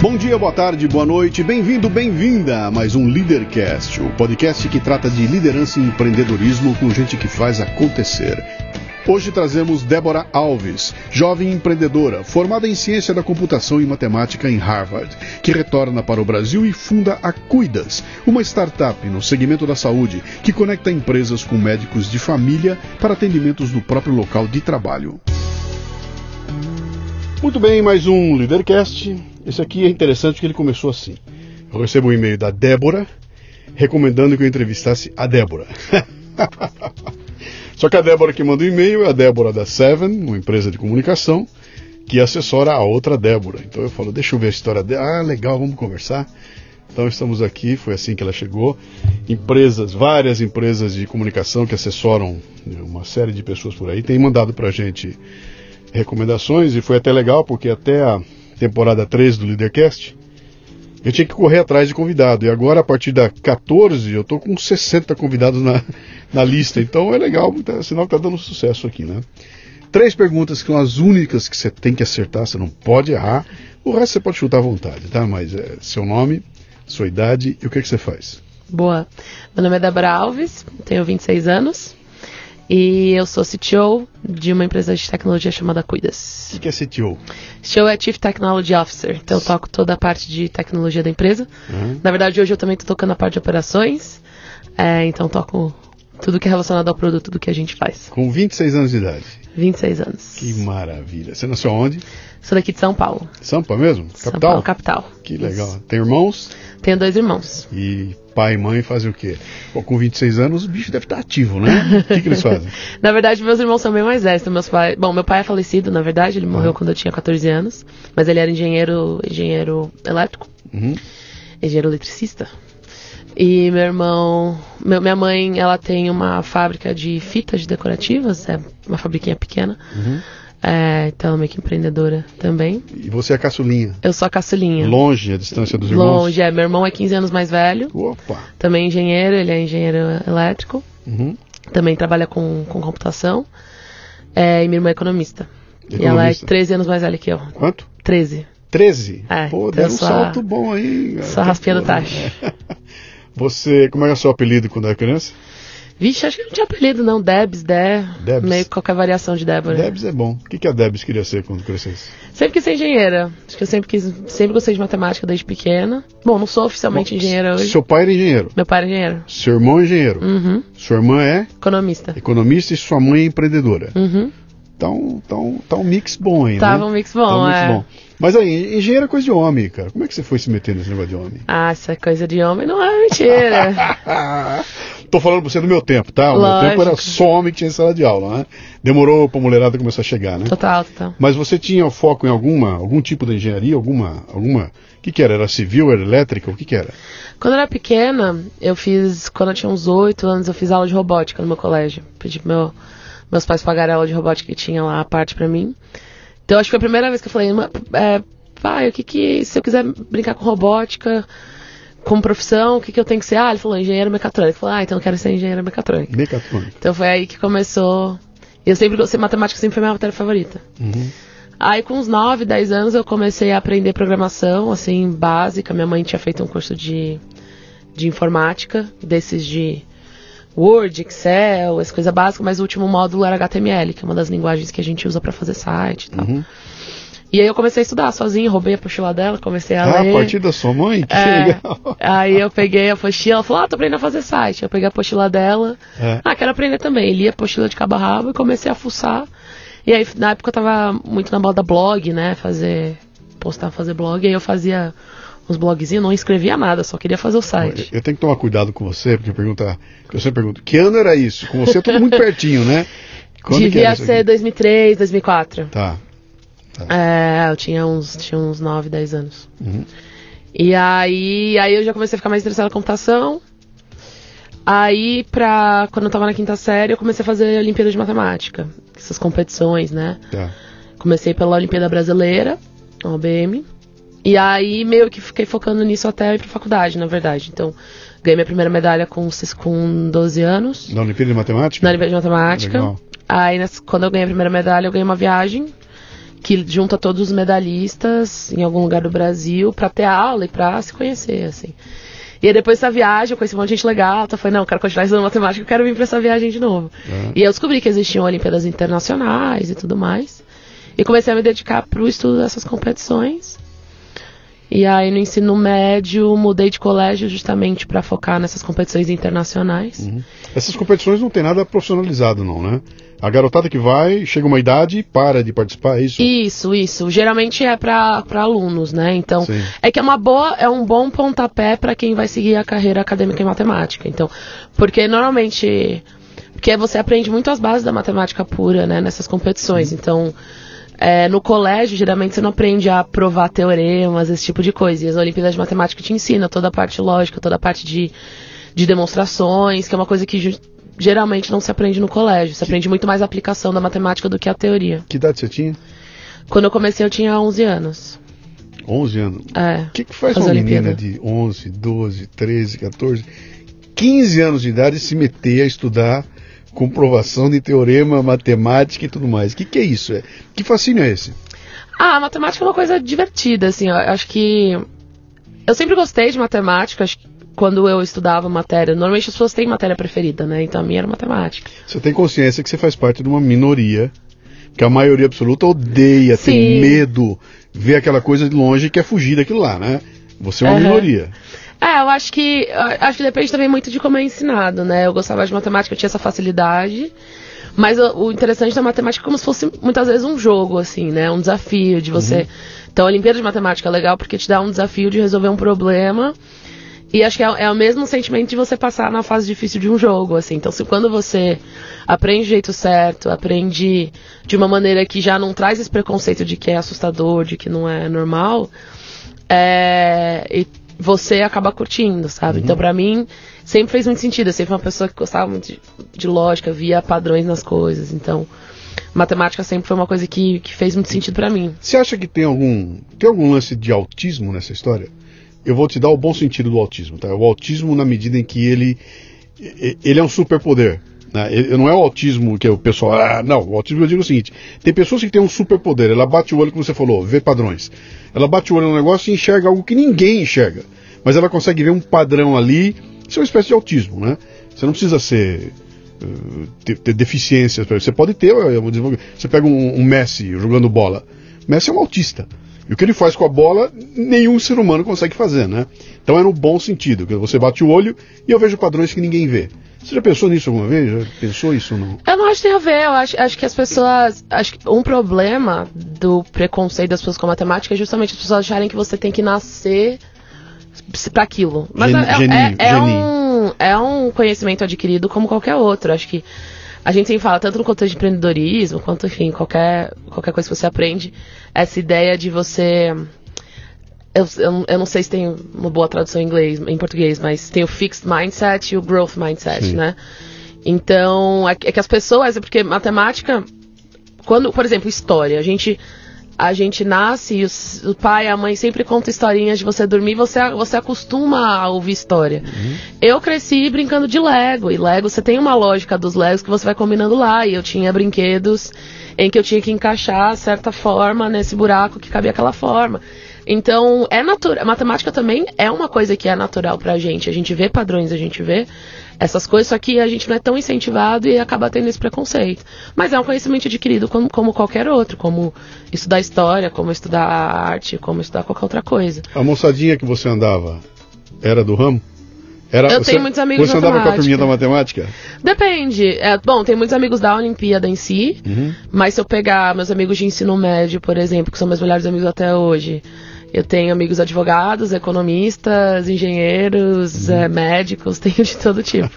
Bom dia, boa tarde, boa noite, bem-vindo, bem-vinda a mais um Leadercast, o podcast que trata de liderança e empreendedorismo com gente que faz acontecer. Hoje trazemos Débora Alves, jovem empreendedora, formada em ciência da computação e matemática em Harvard, que retorna para o Brasil e funda a Cuidas, uma startup no segmento da saúde que conecta empresas com médicos de família para atendimentos no próprio local de trabalho. Muito bem, mais um Leadercast. Esse aqui é interessante porque ele começou assim. Eu recebo um e-mail da Débora recomendando que eu entrevistasse a Débora. Só que a Débora que manda o e-mail é a Débora da Seven, uma empresa de comunicação, que assessora a outra Débora. Então eu falo, deixa eu ver a história dela. Ah, legal, vamos conversar. Então estamos aqui, foi assim que ela chegou. Empresas, várias empresas de comunicação que assessoram uma série de pessoas por aí, têm mandado pra gente recomendações e foi até legal porque até a temporada 3 do Leadercast eu tinha que correr atrás de convidado. E agora, a partir da 14, eu tô com 60 convidados na, na lista. Então é legal, tá, sinal que tá dando sucesso aqui, né? Três perguntas que são as únicas que você tem que acertar, você não pode errar. O resto você pode chutar à vontade, tá? Mas é seu nome, sua idade e o que, que você faz. Boa. Meu nome é Débora Alves, tenho 26 anos. E eu sou CTO de uma empresa de tecnologia chamada Cuidas. O que é CTO? CTO é Chief Technology Officer. Então eu toco toda a parte de tecnologia da empresa. Uhum. Na verdade, hoje eu também estou tocando a parte de operações. É, então toco tudo que é relacionado ao produto do que a gente faz. Com 26 anos de idade. 26 anos. Que maravilha. Você nasceu onde? Sou daqui de São Paulo. São Paulo mesmo? São Capital? Paulo, capital. Que legal. Tem irmãos? Tenho dois irmãos. E pai e mãe fazem o quê? Pô, com 26 anos o bicho deve estar ativo, né? O que, que eles fazem? Na verdade, meus irmãos são bem mais velhos. Então meus pais... Bom, meu pai é falecido, na verdade. Ele morreu quando eu tinha 14 anos. Mas ele era engenheiro, engenheiro elétrico. Uhum. engenheiro eletricista. E meu irmão, meu- minha mãe, ela tem uma fábrica de fitas decorativas, é uma fabriquinha pequena. Uhum. É, então é meio que empreendedora também. E você é caçulinha. Eu sou a caçulinha. Longe a distância dos irmãos? Longe, é. Meu irmão é 15 anos mais velho, Opa! também engenheiro, ele é engenheiro elétrico, Uhum. também trabalha com, com computação. É, e minha irmã é economista. E ela é Economista. 13 anos mais velha que eu. Quanto? 13. 13? É, Pô, então deram um só- salto bom aí. Só raspinha do tacho. Você, como era o seu apelido quando era criança? Vixe, acho que não tinha apelido não. Debs, Dé. Debs. Meio que qualquer variação de Débora. Debs é bom. O que, que a Debs queria ser quando crescesse? Sempre quis ser engenheira. Acho que eu sempre quis, sempre gostei de matemática desde pequena. Bom, não sou oficialmente engenheira hoje. Seu pai era engenheiro. Meu pai era engenheiro. Seu irmão é engenheiro. Uhum. Sua irmã é Economista. economista e sua mãe é empreendedora. Uhum. Tá um, tá um, tá um mix bom aí, Tava né? um mix bom, Tá um mix é. bom. Mas aí, engenheiro é coisa de homem, cara. Como é que você foi se meter nesse negócio de homem? Ah, essa coisa de homem não é mentira. Tô falando pra você do meu tempo, tá? O meu Lógico. tempo era só homem que tinha sala de aula, né? Demorou pra mulherada começar a chegar, né? total, total. Mas você tinha foco em alguma, algum tipo de engenharia, alguma, alguma, o que que era? Era civil, era elétrica, o que que era? Quando eu era pequena, eu fiz, quando eu tinha uns 8 anos, eu fiz aula de robótica no meu colégio. Pedi pro meu, meus pais pagarem a aula de robótica que tinha lá a parte pra mim. Então acho que foi a primeira vez que eu falei, "Ma- é, pai, o que que, se eu quiser brincar com robótica, como profissão, o que que eu tenho que ser? Ah, ele falou, engenheiro mecatrônico. Eu falei, ah, então eu quero ser engenheiro mecatrônico. Mecatrônica. Então foi aí que começou. Eu sempre gostei, matemática sempre foi minha matéria favorita. Uhum. Aí com uns 9, 10 anos eu comecei a aprender programação, assim, básica. Minha mãe tinha feito um curso de, de informática, desses de Word, Excel, essa coisa básica, mas o último módulo era HTML, que é uma das linguagens que a gente usa pra fazer site e tal. Uhum. E aí eu comecei a estudar sozinha, roubei a apostila dela, comecei a Ah, ler. a partir da sua mãe? Que É, legal. aí eu peguei a apostila, ela falou, ah, tô aprendendo a fazer site. Eu peguei a apostila dela, É. ah, quero aprender também. Li a apostila de cabo a rabo e comecei a fuçar. E aí, na época eu tava muito na moda blog, né, fazer, postar, fazer blog. E aí eu fazia uns blogzinhos, não escrevia nada, só queria fazer o site. Eu tenho que tomar cuidado com você, porque pergunta, eu sempre pergunto, que ano era isso? Com você é tudo muito pertinho, né? Quando que era Devia ser aqui? 2003, 2004. Tá. É, eu tinha uns, tinha uns 9, 10 anos. Uhum. E aí, aí eu já comecei a ficar mais interessada em computação. Aí, pra, quando eu tava na quinta série, eu comecei a fazer a Olimpíada de Matemática. Essas competições, né? Tá. Comecei pela Olimpíada Brasileira, a OBM. E aí, meio que fiquei focando nisso até ir pra faculdade, na verdade. Então, ganhei minha primeira medalha com, com 12 anos, Na Olimpíada de Matemática? na Olimpíada de Matemática. Legal. Aí, quando eu ganhei a primeira medalha, eu ganhei uma viagem. Que junta todos os medalhistas em algum lugar do Brasil para ter aula e para se conhecer, assim. E aí depois dessa viagem eu conheci um monte de gente legal, eu falei, não, eu quero continuar estudando matemática, eu quero vir para essa viagem de novo. Uhum. E eu descobri que existiam Olimpíadas Internacionais e tudo mais. E comecei a me dedicar para o estudo dessas competições. E aí no ensino médio mudei de colégio justamente para focar nessas competições internacionais. Uhum. Essas competições não tem nada profissionalizado não, né? A garotada que vai, chega uma idade e para de participar, é isso? Isso, isso. Geralmente é para alunos, né? Então, Sim. é que é uma boa, é um bom pontapé para quem vai seguir a carreira acadêmica em matemática. Então, porque normalmente, porque você aprende muito as bases da matemática pura, né, nessas competições. Então, é, no colégio, geralmente você não aprende a provar teoremas, esse tipo de coisa. E as Olimpíadas de Matemática te ensinam toda a parte lógica, toda a parte de, de demonstrações, que é uma coisa que geralmente não se aprende no colégio. Você aprende muito mais a aplicação da matemática do que a teoria. Que idade você tinha? Quando eu comecei, eu tinha 11 anos. 11 anos. É. O que, que faz uma menina de 11, 12, 13, 14, 15 anos de idade se meter a estudar comprovação de teorema, matemática e tudo mais? O que, que é isso? É, que fascínio é esse? Ah, a matemática é uma coisa divertida, assim. Eu acho que. Eu sempre gostei de matemática. Acho que quando eu estudava matéria. Normalmente as pessoas têm matéria preferida, né? Então a minha era matemática. Você tem consciência que você faz parte de uma minoria, que a maioria absoluta odeia, tem Sim. medo, vê aquela coisa de longe e quer fugir daquilo lá, né? Você é uma Aham. minoria. É, eu acho que. Acho que depende também muito de como é ensinado, né? Eu gostava de matemática, eu tinha essa facilidade. Mas o, o interessante da matemática é como se fosse muitas vezes um jogo, assim, né? Um desafio de você. Então a Olimpíada de Matemática é legal porque te dá um desafio de resolver um problema. E acho que é, é o mesmo sentimento de você passar na fase difícil de um jogo, assim. Então, se quando você aprende do jeito certo, aprende de uma maneira que já não traz esse preconceito de que é assustador, de que não é normal, é, e você acaba curtindo, sabe? Então, pra mim, sempre fez muito sentido. Eu sempre fui uma pessoa que gostava muito de, de lógica, via padrões nas coisas. Então, matemática sempre foi uma coisa que, que fez muito sentido pra mim. Você acha que tem algum, tem algum lance de autismo nessa história? Eu vou te dar o bom sentido do autismo, tá? O autismo na medida em que ele, ele é um superpoder. Né? Ele- Não é o autismo que o pessoal. Ah, não, o autismo eu digo o seguinte: tem pessoas que têm um superpoder. Ela bate o olho, como você falou, vê padrões. Ela bate o olho no negócio e enxerga algo que ninguém enxerga. Mas ela consegue ver um padrão ali. Isso é uma espécie de autismo, né? Você não precisa ser. eh, ter, ter deficiências. Você pode ter. eh, um desenvolvimento- Você pega um, um Messi jogando bola. Messi é um autista. E o que ele faz com a bola, nenhum ser humano consegue fazer, né? Então é no bom sentido, que você bate o olho e eu vejo padrões que ninguém vê. Você já pensou nisso alguma vez? Já pensou isso ou não? Eu não acho que tem a ver, eu acho, acho que as pessoas. Acho que um problema do preconceito das pessoas com a matemática é justamente as pessoas acharem que você tem que nascer pra aquilo. Mas Gen- é, é- geninho, é geninho. um, é um conhecimento adquirido como qualquer outro. Acho que a gente sempre fala, tanto no contexto de empreendedorismo, quanto, enfim, qualquer, qualquer coisa que você aprende, essa ideia de você. Eu, eu, eu não sei se tem uma boa tradução em inglês, em português, mas tem o fixed mindset e o growth mindset, Sim. né? Então, é que é que as pessoas, é porque matemática, quando, por exemplo, história, a gente a gente nasce e os- o pai e a mãe sempre contam historinhas de você dormir, você você acostuma a ouvir história. Eu cresci brincando de Lego, e Lego você tem uma lógica dos Legos que você vai combinando lá, e eu tinha brinquedos em que eu tinha que encaixar certa forma nesse buraco que cabia aquela forma. Então, é natural. Matemática também é uma coisa que é natural pra gente. A gente vê padrões, a gente vê essas coisas, só que a gente não é tão incentivado e acaba tendo esse preconceito. Mas é um conhecimento adquirido como, como qualquer outro, como estudar história, como estudar arte, como estudar qualquer outra coisa. A moçadinha que você andava era do ramo? Era, Eu tenho muitos amigos Você andava com a turminha da matemática? Depende. É, bom, tem muitos amigos da Olimpíada em si, Uhum. mas se eu pegar meus amigos de ensino médio, por exemplo, que são meus melhores amigos até hoje, eu tenho amigos advogados, economistas, engenheiros, Uhum. é, médicos, tenho de todo tipo.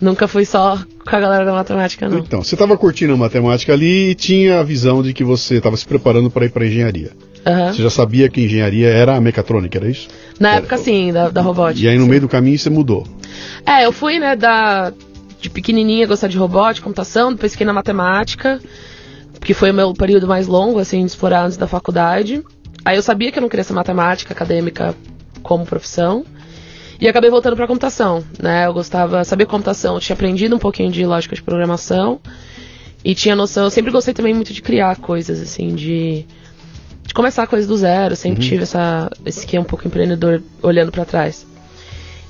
Nunca fui só com a galera da matemática, não. Então, você estava curtindo a matemática ali e tinha a visão de que você estava se preparando para ir para engenharia. Aham. Você já sabia que engenharia era a mecatrônica, era isso? Na época, sim, da, da robótica. E aí no sim. meio do caminho você mudou. É, eu fui, né, da, de pequenininha gostar de robótica, computação, depois fiquei na matemática, que foi o meu período mais longo, assim, de explorar antes da faculdade. Aí eu sabia que eu não queria ser matemática acadêmica como profissão. E acabei voltando pra computação, né? Eu gostava, sabia computação, eu tinha aprendido um pouquinho de lógica de programação. E tinha noção, eu sempre gostei também muito de criar coisas, assim, de, de começar coisas do zero. Sempre Uhum. tive essa, esse que é um pouco empreendedor olhando pra trás.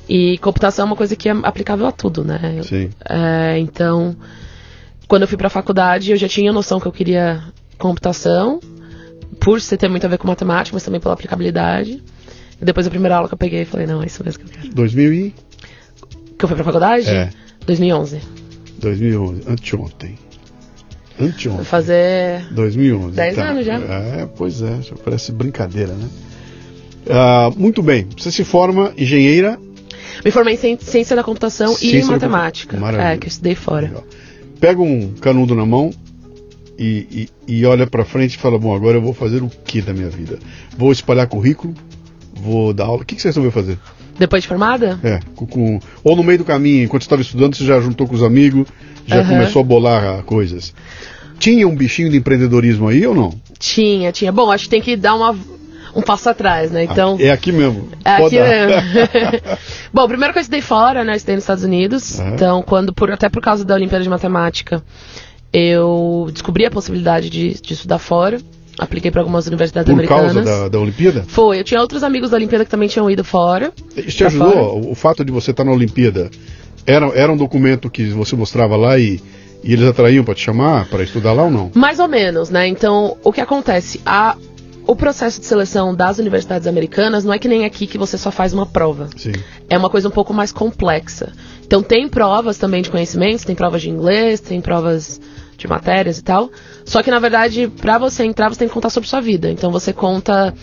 E computação é uma coisa que é aplicável a tudo, né? Sim. é, então, quando eu fui pra faculdade, eu já tinha noção que eu queria computação, por ser ter muito a ver com matemática, mas também pela aplicabilidade. E depois a primeira aula que eu peguei, falei, não, é isso mesmo que eu quero. 2000 e... Que eu fui pra faculdade? É. 2011. 2011. Anteontem. Vou Anteontem. fazer 2011. 10 anos já. É, pois é, parece brincadeira, né? Ah, muito bem, você se forma engenheira. Me formei em ci- ciência da computação Ciência e da matemática. Maravilha. É, que eu estudei fora. Legal. Pega um canudo na mão e, e, e olha pra frente e fala: Bom, agora eu vou fazer o que da minha vida? Vou espalhar currículo, vou dar aula. O que, que você resolveu fazer? Depois de formada? É, com, com- ou no meio do caminho, enquanto estava estudando, você já juntou com os amigos, já Aham. começou a bolar coisas. Tinha um bichinho de empreendedorismo aí ou não? Tinha, tinha. Bom, acho que tem que dar uma, um passo atrás, né? Então. É aqui mesmo. É aqui dar. mesmo. Bom, primeiro que eu estudei fora, né? Eu estudei nos Estados Unidos. Aham. Então, quando, por, até por causa da Olimpíada de Matemática, eu descobri a possibilidade de, de estudar fora. Apliquei para algumas universidades Por americanas. causa da, da Olimpíada? Foi, eu tinha outros amigos da Olimpíada que também tinham ido fora. Isso te ajudou? fora. O, o fato de você estar na Olimpíada era, era um documento que você mostrava lá e, e eles atraíam para te chamar para estudar lá ou não? Mais ou menos, né? Então, o que acontece? A, o processo de seleção das universidades americanas não é que nem aqui que você só faz uma prova. Sim. é uma coisa um pouco mais complexa. Então tem provas também de conhecimentos, tem provas de inglês, tem provas de matérias e tal. Só que na verdade, pra você entrar, você tem que contar sobre sua vida. Então você conta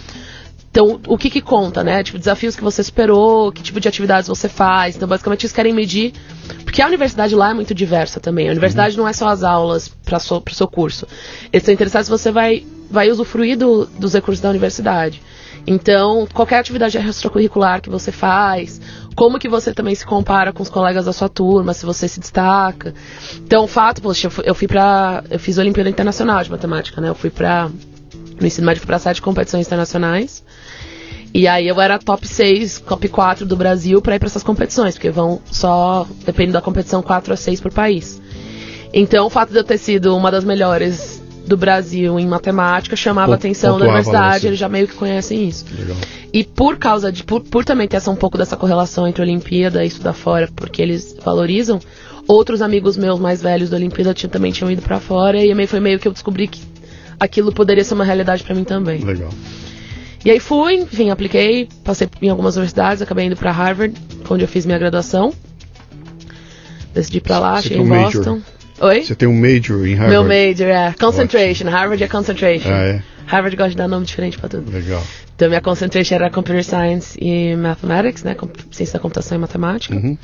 então, o que que conta, né? Tipo, desafios que você superou, que tipo de atividades você faz. Então, basicamente, eles querem medir. Porque a universidade lá é muito diversa também. A universidade não é só as aulas para o seu curso. Eles estão interessados se você vai, vai usufruir do, dos recursos da universidade. Então, qualquer atividade extracurricular que você faz, como que você também se compara com os colegas da sua turma, se você se destaca. Então, o fato, poxa, eu fui, pra. Eu fiz Olimpíada Internacional de Matemática, né? Eu fui pra. No ensino médio, pra sete competições internacionais. E aí eu era top 6, top 4 do Brasil pra ir pra essas competições, porque vão só, dependendo da competição, 4 a 6 por país. Então o fato de eu ter sido uma das melhores do Brasil em matemática chamava a atenção da pontuava universidade, eles já meio que conhecem isso. Legal. E por causa de, por, por também ter essa, um pouco dessa correlação entre Olimpíada e estudar fora, porque eles valorizam, outros amigos meus mais velhos da Olimpíada tinham, também tinham ido pra fora, e meio, foi meio que eu descobri que aquilo poderia ser uma realidade pra mim também. Legal. E aí fui, enfim, apliquei, passei em algumas universidades, acabei indo pra Harvard, onde eu fiz minha graduação. Decidi pra lá, Você cheguei tem em um major? Oi? Você tem um major em Harvard? Meu major, é. Concentration. Harvard é concentration. Ah, é? Harvard gosta de dar nome diferente pra tudo. Legal. Então, minha concentration era Computer Science e Mathematics, né? com- Ciência da computação e matemática. Uhum.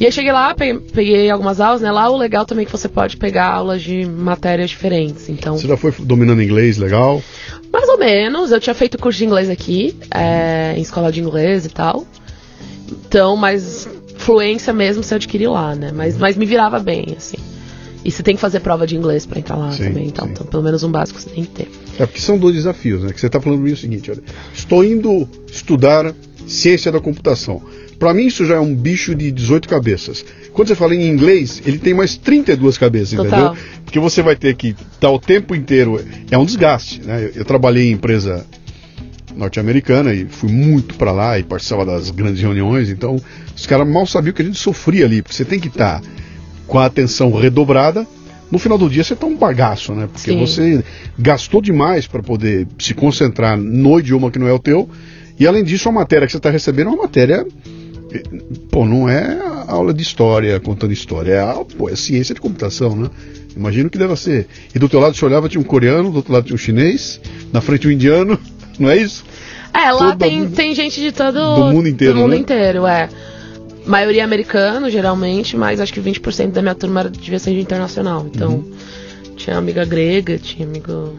E aí cheguei lá, peguei, peguei algumas aulas, né? Lá o legal também é que você pode pegar aulas de matérias diferentes. Então, Você já foi dominando inglês, legal? mais ou menos. Eu tinha feito curso de inglês aqui, é, em escola de inglês e tal. Então, mas fluência mesmo você adquiriu lá, né? Mas, mas me virava bem, assim. E você tem que fazer prova de inglês pra entrar lá Sim, também, então, então pelo menos um básico você tem que ter. É porque são dois desafios, né? Que você está falando para mim o seguinte, olha, estou indo estudar ciência da computação. Para mim isso já é um bicho de 18 cabeças. Quando você fala em inglês, ele tem mais 32 cabeças, Total. entendeu? Porque você vai ter que estar o tempo inteiro, é um desgaste, né? Eu, eu trabalhei em empresa norte-americana e fui muito para lá e participava das grandes reuniões, então os caras mal sabiam que a gente sofria ali, porque você tem que estar com a atenção redobrada. No final do dia você tá um bagaço, né? Porque Sim. você gastou demais para poder se concentrar no idioma que não é o teu. E além disso, a matéria que você está recebendo é uma matéria. Pô, não é aula de história contando história, é, a- pô, é ciência de computação, né? Imagino que deva ser. E do teu lado você olhava, tinha um coreano, do outro lado tinha um chinês, na frente um indiano, não é isso? É, lá Todo tem, mundo- tem gente de todo do mundo inteiro, do mundo né? inteiro, é. Maioria americano, geralmente, mas acho que 20% da minha turma era, devia ser de internacional. Então, Uhum. tinha amiga grega, tinha amigo.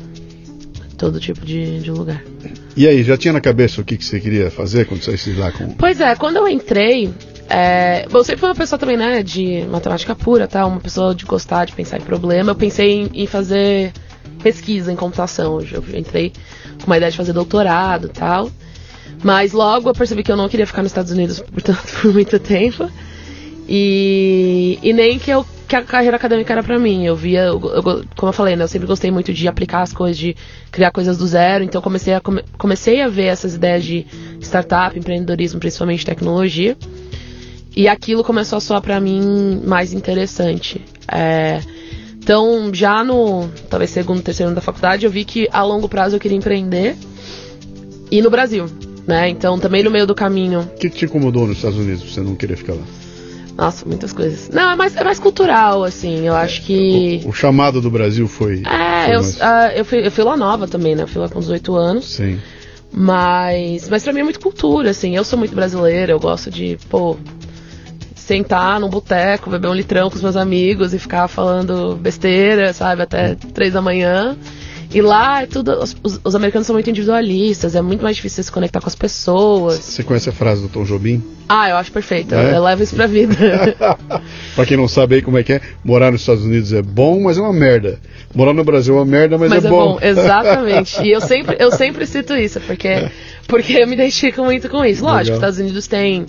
todo tipo de, de lugar. E aí, já tinha na cabeça o que, que você queria fazer quando saísse lá com. Pois é, quando eu entrei. É, bom, eu sempre fui uma pessoa também, né, de matemática pura, tá? Uma pessoa de gostar, de pensar em problema. Eu pensei em, em fazer pesquisa em computação. Eu eu entrei com uma ideia de fazer doutorado e tal. Mas logo eu percebi que eu não queria ficar nos Estados Unidos, portanto, por muito tempo. E, e nem que eu que a carreira acadêmica era para mim. Eu via, eu, eu, como eu falei, né, eu sempre gostei muito de aplicar as coisas, de criar coisas do zero. Então comecei a, come, comecei a ver essas ideias de startup, empreendedorismo, principalmente tecnologia. E aquilo começou a soar para mim mais interessante. É, então, já no talvez segundo, terceiro ano da faculdade, eu vi que a longo prazo eu queria empreender e no Brasil, né? Então, também no meio do caminho. O que, que te incomodou nos Estados Unidos? Você não querer ficar lá? Nossa, muitas coisas. Não, é mais, é mais cultural, assim. Eu acho que. O, o chamado do Brasil foi. É, foi eu, mais... uh, eu, fui, eu fui lá nova também, né? Eu fui lá com 18 anos. Sim. Mas, mas pra mim é muito cultura, assim. Eu sou muito brasileira, eu gosto de, pô, sentar num boteco, beber um litrão com os meus amigos e ficar falando besteira, sabe, até três da manhã. E lá é tudo. Os, os, americanos são muito individualistas, é muito mais difícil se conectar com as pessoas. Você conhece a frase do Tom Jobim? Ah, eu acho perfeito. É? Eu levo isso pra vida. pra quem não sabe aí como é que é, morar nos Estados Unidos é bom, mas é uma merda. Morar no Brasil é uma merda, mas, mas é, é bom. bom. Exatamente. E eu sempre, eu sempre cito isso, porque, é. porque eu me identifico muito com isso. Lógico, Legal. os Estados Unidos tem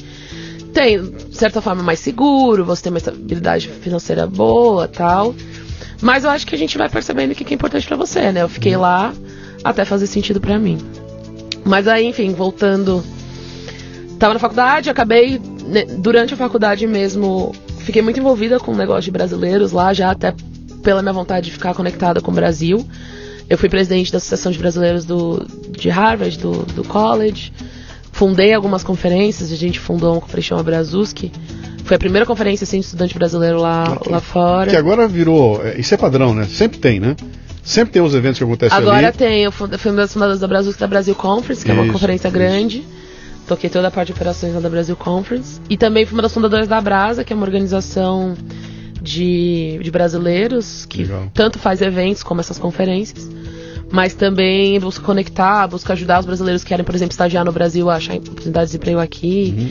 tem, de certa forma, mais seguro, você tem uma estabilidade financeira boa tal. Mas eu acho que a gente vai percebendo o que é importante para você, né? Eu fiquei lá até fazer sentido para mim. Mas aí, enfim, voltando. Tava na faculdade, acabei, né, durante a faculdade mesmo, fiquei muito envolvida com o negócio de brasileiros lá, já até pela minha vontade de ficar conectada com o Brasil. Eu fui presidente da Associação de Brasileiros do, de Harvard, do, do college. Fundei algumas conferências, a gente fundou uma conferência chamada Brazuski, foi a primeira conferência assim, de estudante brasileiro lá, que, lá fora. Que agora virou. É, isso é padrão, né? Sempre tem, né? Sempre tem os eventos que acontecem agora ali. Agora tem. Eu fui uma das fundadoras da Brasil, da Brasil Conference, que isso, é uma conferência isso. grande. Toquei toda a parte de operações da Brasil Conference. E também fui uma das fundadoras da Brasa, que é uma organização de, de brasileiros que Legal. tanto faz eventos como essas conferências. Mas também busca conectar, busca ajudar os brasileiros que querem, por exemplo, estagiar no Brasil a achar oportunidades de emprego aqui. Uhum.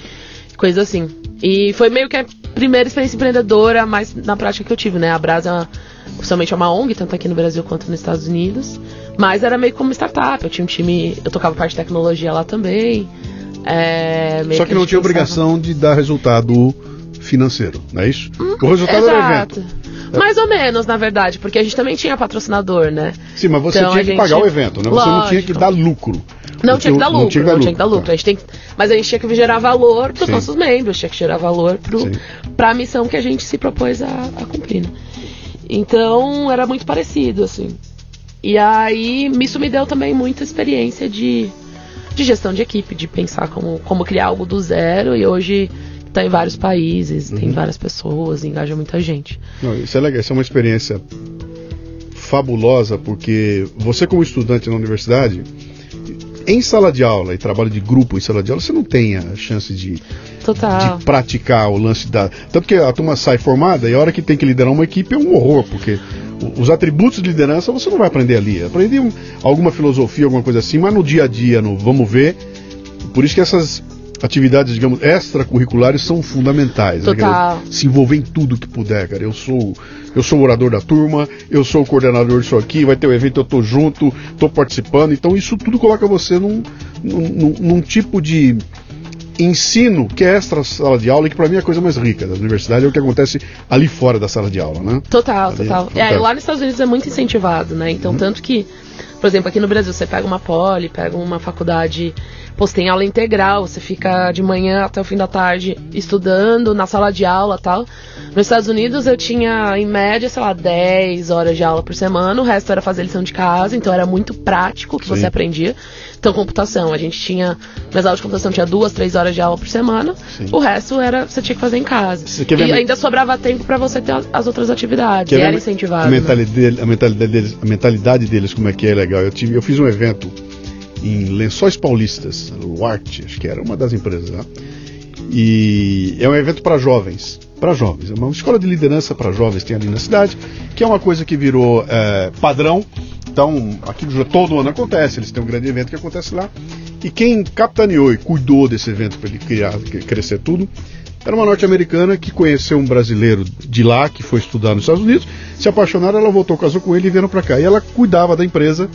Coisa assim. E foi meio que a primeira experiência empreendedora mais na prática que eu tive, né? A Brasa é uma, oficialmente é uma ONG, tanto aqui no Brasil quanto nos Estados Unidos. Mas era meio como startup. Eu tinha um time, eu tocava parte de tecnologia lá também. É, Só que, que não tinha pensava... obrigação de dar resultado financeiro, não é isso? Hum, o resultado exato. era evento. Mais ou menos, na verdade, porque a gente também tinha patrocinador, né? Sim, mas você então, tinha que gente... pagar o evento, né? Você Lógico. não tinha que dar lucro. Não tinha que dar lucro, não tinha que dar, lucro. Que dar lucro. A gente tem mas a gente tinha que gerar valor para os nossos membros, tinha que gerar valor para a missão que a gente se propôs a, a cumprir. Né? Então era muito parecido, assim. E aí isso me deu também muita experiência de, de gestão de equipe, de pensar como, como criar algo do zero e hoje está em vários países, uhum. tem várias pessoas, engaja muita gente. Não, isso é legal, isso é uma experiência fabulosa, porque você como estudante na universidade, em sala de aula e trabalho de grupo em sala de aula, você não tem a chance de, de praticar o lance da. Tanto que a turma sai formada e a hora que tem que liderar uma equipe é um horror, porque os atributos de liderança você não vai aprender ali. Aprende alguma filosofia, alguma coisa assim, mas no dia a dia, no vamos ver. Por isso que essas atividades, digamos, extracurriculares são fundamentais. Né, Total. Né, se envolver em tudo que puder, cara. Eu sou eu sou o orador da turma, eu sou o coordenador disso aqui, vai ter o um evento, eu tô junto, tô participando. Então isso tudo coloca você num, num, num tipo de ensino que é extra sala de aula e que para mim é a coisa mais rica da universidade, é o que acontece ali fora da sala de aula, né? Total, ali, total. É, lá nos Estados Unidos é muito incentivado, né? Então, uhum. tanto que, por exemplo, aqui no Brasil, você pega uma poli, pega uma faculdade Você tem aula integral, você fica de manhã até o fim da tarde estudando na sala de aula tal. Nos Estados Unidos eu tinha, em média, sei lá, 10 horas de aula por semana, o resto era fazer lição de casa, então era muito prático o que Sim. você aprendia. Então, computação, a gente tinha, nas aulas de computação tinha duas, três horas de aula por semana, Sim. o resto era, você tinha que fazer em casa. E ainda sobrava tempo para você ter as outras atividades, e era incentivado. A mentalidade, né? a, mentalidade deles, a mentalidade deles, como é que é legal. Eu, tive, eu fiz um evento em Lençóis Paulistas, Luarte, acho que era uma das empresas lá. E é um evento para jovens, para jovens, é uma escola de liderança para jovens tem ali na cidade, que é uma coisa que virou é, padrão. Então, aquilo já todo ano acontece, eles têm um grande evento que acontece lá. E quem capitaneou e cuidou desse evento para ele criar, crescer tudo, era uma norte-americana que conheceu um brasileiro de lá, que foi estudar nos Estados Unidos, se apaixonaram, ela voltou, casou com ele e vieram para cá. E ela cuidava da empresa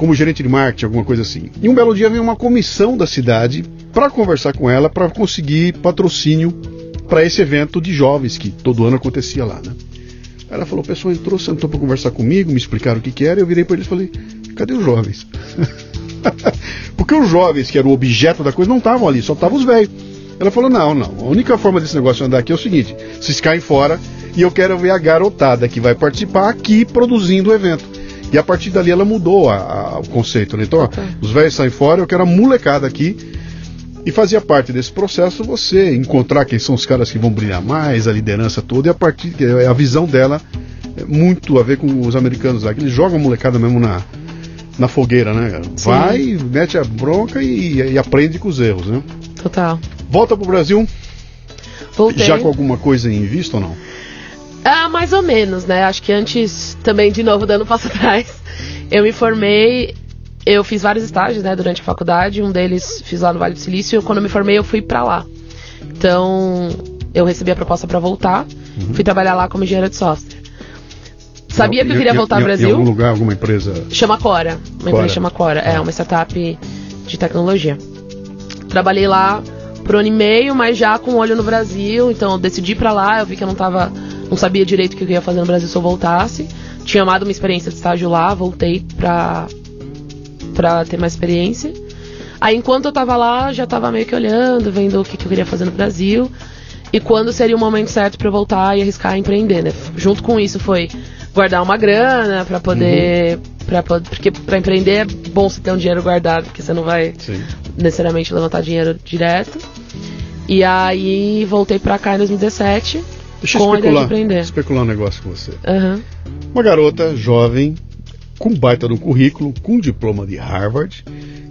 como gerente de marketing, alguma coisa assim. E um belo dia veio uma comissão da cidade para conversar com ela para conseguir patrocínio para esse evento de jovens que todo ano acontecia lá, né? Ela falou, o pessoal entrou, sentou para conversar comigo, me explicaram o que, que era, eu virei para eles e falei, cadê os jovens? Porque os jovens, que eram o objeto da coisa, não estavam ali, só estavam os velhos. Ela falou, não, não, a única forma desse negócio andar aqui é o seguinte, vocês caem fora e eu quero ver a garotada que vai participar aqui produzindo o evento. E a partir dali ela mudou a, a, o conceito, né? Então, ó, os velhos saem fora, eu quero a molecada aqui e fazia parte desse processo você encontrar quem são os caras que vão brilhar mais, a liderança toda, e a partir a visão dela é muito a ver com os americanos lá, que eles jogam a molecada mesmo na, na fogueira, né? Vai, mete a bronca e, e, aprende com os erros, né? Total. Volta pro Brasil. Voltei. Já com alguma coisa em vista ou não? Ah, mais ou menos, né? Acho que antes, também, de novo, dando um passo atrás, eu me formei eu fiz vários estágios, né, durante a faculdade. Um deles fiz lá no Vale do Silício. E quando eu me formei, eu fui para lá. Então, eu recebi a proposta para voltar. Uhum. Fui trabalhar lá como engenheira de software. Sabia que eu queria voltar ao Brasil. Em algum lugar, alguma empresa? Chama Cora. Uma Cora. empresa chama Cora. É, uma startup de tecnologia. Trabalhei lá por um ano e meio, mas já com um olho no Brasil. Então, eu decidi pra lá. Eu vi que eu não tava... Não sabia direito o que eu ia fazer no Brasil se eu voltasse. Tinha amado uma experiência de estágio lá. Voltei pra, pra ter mais experiência. Aí enquanto eu tava lá, já tava meio que olhando, vendo o que, que eu queria fazer no Brasil. E quando seria o momento certo para voltar e arriscar empreender, né? Junto com isso foi guardar uma grana para poder, uhum. para porque para empreender é bom você ter um dinheiro guardado, porque você não vai Sim. necessariamente levantar dinheiro direto. E aí voltei para cá em 2017 Deixa eu especular, especular um negócio com você. Uhum. Uma garota jovem com baita no currículo, com diploma de Harvard,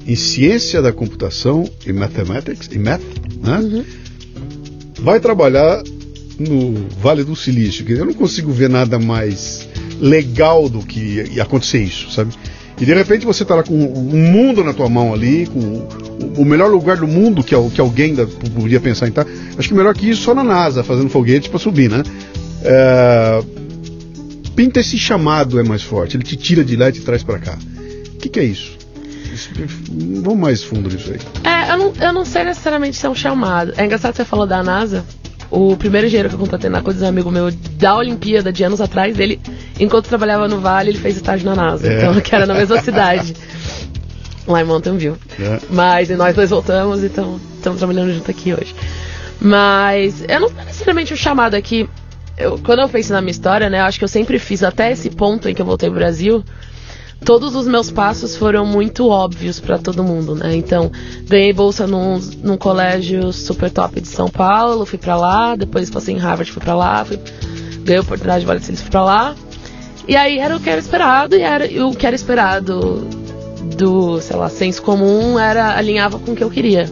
em ciência da computação e mathematics, e math, né? Uhum. Vai trabalhar no Vale do Silício, que eu não consigo ver nada mais legal do que acontecer isso, sabe? E de repente você está lá com um mundo na tua mão ali, com o melhor lugar do mundo que, que alguém da, podia pensar em estar. Tá. Acho que melhor que isso só na NASA, fazendo foguete para subir, né? É, pinta esse chamado é mais forte, ele te tira de lá e te traz para cá. O que, que, é isso? Vamos mais fundo nisso aí. É, eu não, eu não sei necessariamente se é um chamado. É engraçado você falou da NASA. O primeiro engenheiro que eu contratei na coisa um amigo meu da Olimpíada de anos atrás, ele, enquanto trabalhava no Vale, ele fez estágio na NASA. É. Então, que era na mesma cidade. Lá em Mountain View. É. Mas nós dois voltamos e estamos trabalhando junto aqui hoje. Mas eu não necessariamente o chamado aqui eu, quando eu penso na minha história, né, eu acho que eu sempre fiz até esse ponto em que eu voltei pro Brasil. Todos os meus passos foram muito óbvios para todo mundo, né? Então, ganhei bolsa num, num colégio super top de São Paulo, fui para lá, depois passei em Harvard, fui para lá, fui, ganhei oportunidade de Vale Silício, fui para lá. E aí era o que era esperado, e, era, o que era esperado do, sei lá, senso comum era alinhava com o que eu queria.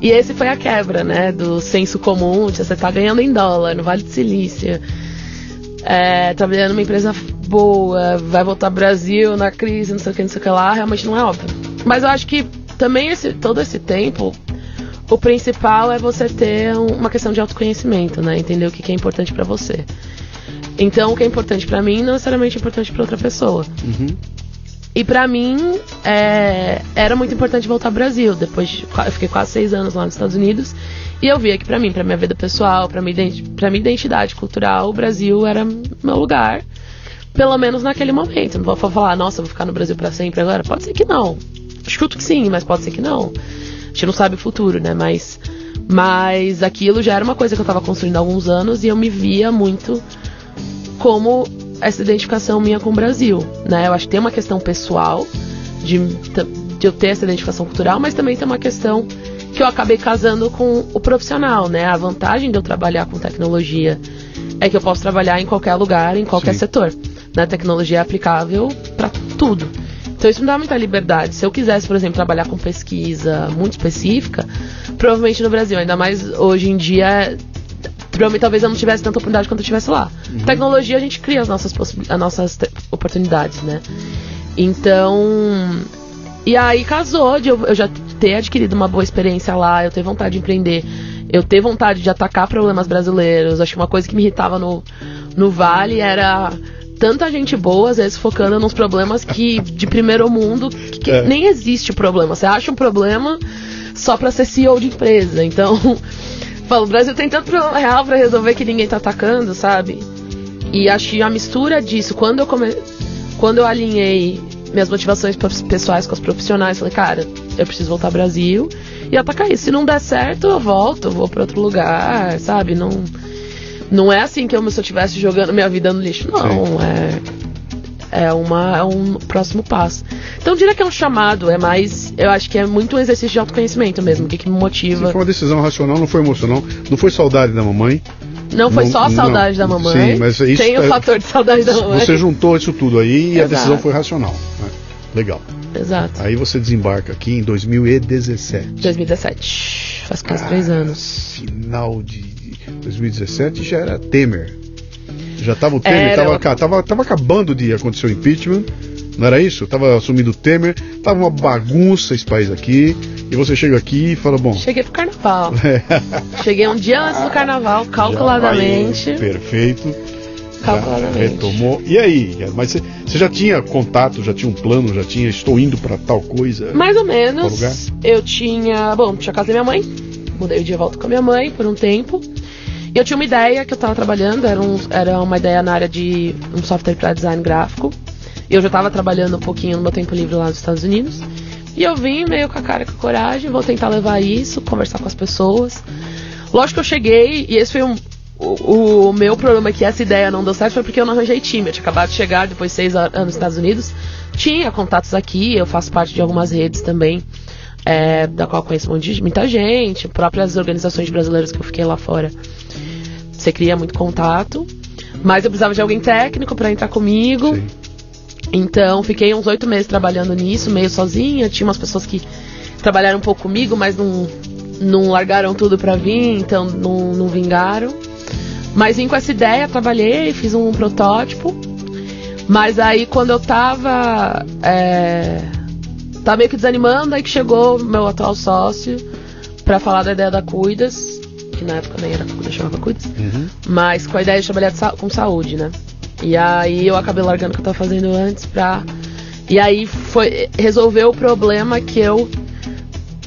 E esse foi a quebra, né? Do senso comum, de você tá ganhando em dólar, no Vale de Silícia, é, trabalhando numa empresa boa, vai voltar ao Brasil na crise, não sei o que, não sei o que lá, realmente não é óbvio. Mas eu acho que também esse, todo esse tempo, o principal é você ter uma questão de autoconhecimento, né? Entender o que, que é importante para você. Então, o que é importante para mim não necessariamente é importante para outra pessoa. Uhum. E para mim, é, era muito importante voltar ao Brasil. Depois, de, eu fiquei quase seis anos lá nos Estados Unidos. E eu via que para mim, para minha vida pessoal, para minha, pra minha identidade cultural, o Brasil era meu lugar. Pelo menos naquele momento. Não vou falar, nossa, vou ficar no Brasil para sempre agora. Pode ser que não. Chuto que sim, mas pode ser que não. A gente não sabe o futuro, né? Mas, mas aquilo já era uma coisa que eu tava construindo há alguns anos e eu me via muito como essa identificação minha com o Brasil, né? Eu acho que tem uma questão pessoal de, de eu ter essa identificação cultural, mas também tem uma questão que eu acabei casando com o profissional, né? A vantagem de eu trabalhar com tecnologia é que eu posso trabalhar em qualquer lugar, em qualquer Sim. setor. Né? Tecnologia é aplicável para tudo. Então isso me dá muita liberdade. Se eu quisesse, por exemplo, trabalhar com pesquisa muito específica, provavelmente no Brasil, ainda mais hoje em dia, provavelmente talvez eu não tivesse tanta oportunidade quanto eu tivesse lá. Uhum. Tecnologia a gente cria as nossas, as nossas oportunidades, né? Então. E aí casou de eu, eu já ter adquirido uma boa experiência lá, eu ter vontade de empreender, eu ter vontade de atacar problemas brasileiros. Acho que uma coisa que me irritava no, no Vale era tanta gente boa, às vezes focando nos problemas que de primeiro mundo, que, que é. nem existe problema. Você acha um problema só para ser CEO de empresa. Então, Falo, o Brasil tem tanto problema real pra resolver que ninguém tá atacando, sabe? E acho que a mistura disso, quando eu come... quando eu alinhei minhas motivações pessoais com as profissionais, falei, cara, eu preciso voltar ao Brasil e atacar isso. Se não der certo, eu volto, eu vou para outro lugar, sabe? Não, não é assim que eu, se eu estivesse jogando minha vida no lixo. Não, é, é, uma, é um próximo passo. Então, diria que é um chamado, é mais. Eu acho que é muito um exercício de autoconhecimento mesmo, o que, que me motiva. Sim, foi uma decisão racional, não foi emocional, não foi saudade da mamãe. Não foi só a saudade não, da mamãe. Sim, mas isso tem o é, fator de saudade da mamãe. Você juntou isso tudo aí e Exato. a decisão foi racional. Né? Legal. Exato. Aí você desembarca aqui em 2017. 2017. Faz quase ah, três anos. Final de 2017 já era Temer. Já estava o Temer, estava tava, tava acabando de acontecer o impeachment. Não era isso? Tava assumindo o Temer, tava uma bagunça esse país aqui. E você chega aqui e fala, bom. Cheguei pro carnaval. Cheguei um dia antes do carnaval, calculadamente. perfeito. Calculadamente. retomou. E aí? Mas você, já tinha contato, já tinha um plano, já tinha, estou indo para tal coisa? Mais ou menos. Eu tinha. Bom, tinha casa da minha mãe. Mudei o dia volta com a minha mãe por um tempo. E eu tinha uma ideia que eu estava trabalhando, era, um, era uma ideia na área de um software para design gráfico. E eu já estava trabalhando um pouquinho no meu tempo livre lá nos Estados Unidos. E eu vim meio com a cara com a coragem, vou tentar levar isso, conversar com as pessoas. Lógico que eu cheguei, e esse foi um. O, o meu problema é que essa ideia não deu certo foi porque eu não arranjei time. Eu tinha acabado de chegar depois de seis anos nos Estados Unidos. Tinha contatos aqui, eu faço parte de algumas redes também, é, da qual conheço muita gente, próprias organizações brasileiras que eu fiquei lá fora. Você cria muito contato. Mas eu precisava de alguém técnico para entrar comigo. Sim. Então, fiquei uns oito meses trabalhando nisso, meio sozinha. Tinha umas pessoas que trabalharam um pouco comigo, mas não, não largaram tudo pra vir, então não, não vingaram. Mas vim com essa ideia, trabalhei, fiz um protótipo. Mas aí, quando eu tava. É, tava meio que desanimando, aí que chegou meu atual sócio para falar da ideia da Cuidas, que na época nem era Cuidas, chamava Cuidas, uhum. mas com a ideia de trabalhar com saúde, né? E aí eu acabei largando o que eu tava fazendo antes pra. E aí foi resolver o problema que eu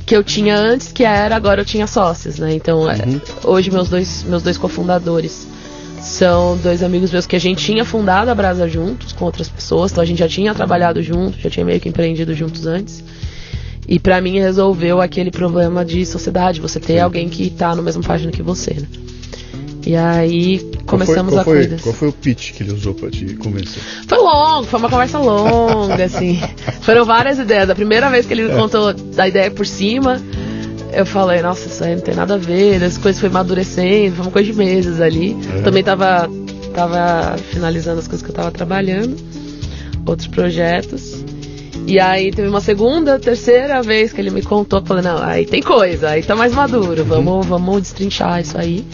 que eu tinha antes, que era agora eu tinha sócios, né? Então, é, uhum. hoje meus dois meus dois cofundadores são dois amigos meus que a gente tinha fundado a Brasa juntos com outras pessoas, então a gente já tinha trabalhado junto, já tinha meio que empreendido juntos antes. E para mim resolveu aquele problema de sociedade, você ter Sim. alguém que tá no mesmo página que você, né? E aí começamos qual foi, qual a cuidar. Qual foi o pitch que ele usou para te convencer? Foi longo, foi uma conversa longa, assim. Foram várias ideias. A primeira vez que ele é. contou a ideia por cima, eu falei, nossa, isso aí não tem nada a ver, as coisas foi amadurecendo, foi uma coisa de meses ali. É. Também tava, tava finalizando as coisas que eu tava trabalhando, outros projetos. E aí teve uma segunda, terceira vez que ele me contou, falei, não, aí tem coisa, aí tá mais maduro, vamos, uhum. vamos destrinchar isso aí.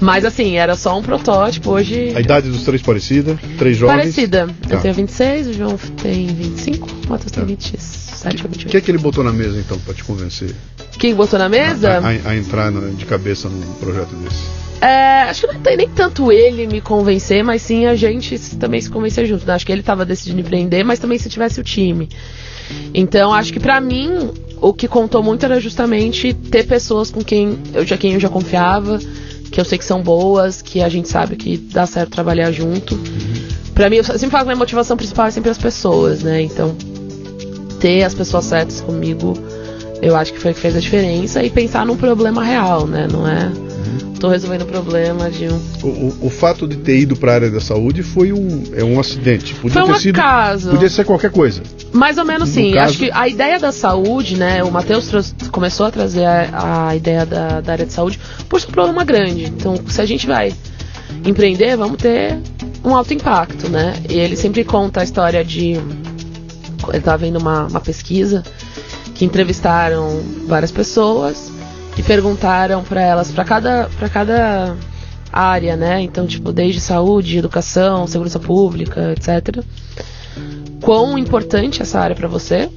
Mas assim, era só um protótipo. Hoje. A idade dos três parecida? Três jovens? Parecida. Tá. Eu tenho 26, o João tem 25, o Matheus tem 27 ou 28. O que é que ele botou na mesa então para te convencer? Quem botou na mesa? A, a, a entrar de cabeça num projeto desse. É, acho que não tem nem tanto ele me convencer, mas sim a gente também se convencer junto. Né? Acho que ele estava decidindo empreender, mas também se tivesse o time. Então, acho que para mim, o que contou muito era justamente ter pessoas com quem eu já, quem eu já confiava, que eu sei que são boas, que a gente sabe que dá certo trabalhar junto. Pra mim, eu sempre falo que minha motivação principal é sempre as pessoas, né? Então, ter as pessoas certas comigo, eu acho que foi que fez a diferença. E pensar num problema real, né? Não é estou resolvendo o problema de um. O, o, o, fato de ter ido para a área da saúde foi um, é um acidente. Podia foi um ter sido, acaso. Podia ser qualquer coisa. Mais ou menos no sim. Caso... Acho que a ideia da saúde, né? O Matheus começou a trazer a, a ideia da, da área de saúde por ser um problema grande. Então, se a gente vai empreender, vamos ter um alto impacto, né? E ele sempre conta a história de. Ele estava vendo uma, uma pesquisa que entrevistaram várias pessoas e perguntaram para elas, para cada, para cada área, né? Então, tipo, desde saúde, educação, segurança pública, etc. Quão importante essa área para você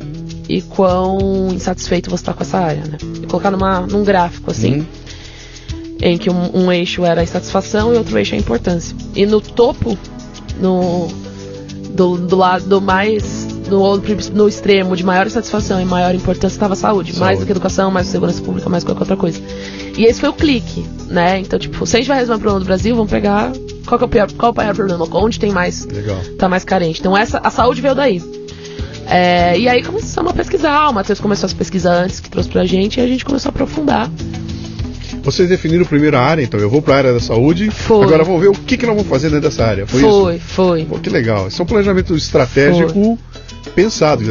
e quão insatisfeito você está com essa área, né? E colocar numa, num gráfico assim, uhum. em que um, um, eixo era a insatisfação e outro eixo é a importância. E no topo, no do, do lado mais no, no extremo de maior satisfação e maior importância estava a saúde, saúde, mais do que educação, mais do que segurança pública, mais qualquer outra coisa. E esse foi o clique, né? Então, tipo, se a gente vai resolver o problema do Brasil, vamos pegar qual que é o pior, qual é o maior problema, onde tem mais, Legal. tá mais carente. Então, essa, a saúde veio daí. É, e aí começamos a pesquisar, o Matheus começou as pesquisas antes que trouxe pra gente e a gente começou a aprofundar. Vocês definiram primeiro a área, então eu vou para a área da saúde. Foi. Agora vamos ver o que, que nós vamos fazer dentro dessa área. Foi, Foi, isso? foi. Pô, que legal. Esse é um planejamento estratégico pensado.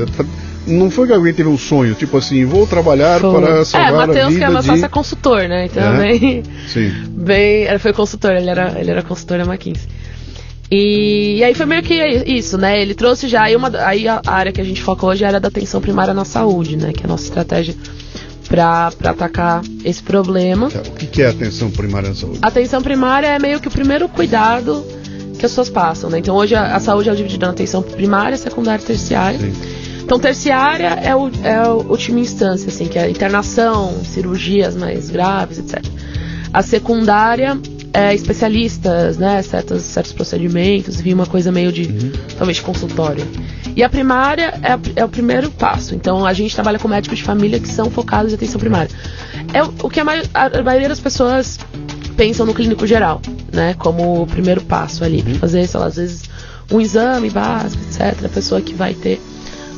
Não foi que alguém teve um sonho, tipo assim, vou trabalhar Foi. para É, salvar a Matheus, vida que é de... é consultor, né? Então, É. bem, Sim. bem. Ele foi consultor, ele era, ele era consultor da McKinsey. E, e aí foi meio que isso, né? Ele trouxe já. Aí, uma, aí a área que a gente foca hoje era da atenção primária na saúde, né? Que é a nossa estratégia para atacar esse problema. Tá, O que, é atenção primária na saúde? A atenção primária é meio que o primeiro cuidado que as pessoas passam, né? Então hoje a, a saúde é dividida na atenção primária, secundária e terciária. Sim. Então terciária é, o, é a última instância, assim, que é internação, cirurgias mais graves, etc. A secundária é especialistas, né? Certos, certos procedimentos, vi uma coisa meio de, talvez, de consultório. E a primária é, é o primeiro passo. Então a gente trabalha com médicos de família que são focados em atenção primária. É o, o que a- a maioria das pessoas pensam no clínico geral, né? Como o primeiro passo ali. pra Fazer, sei lá, às vezes um exame básico, etc. A pessoa que vai ter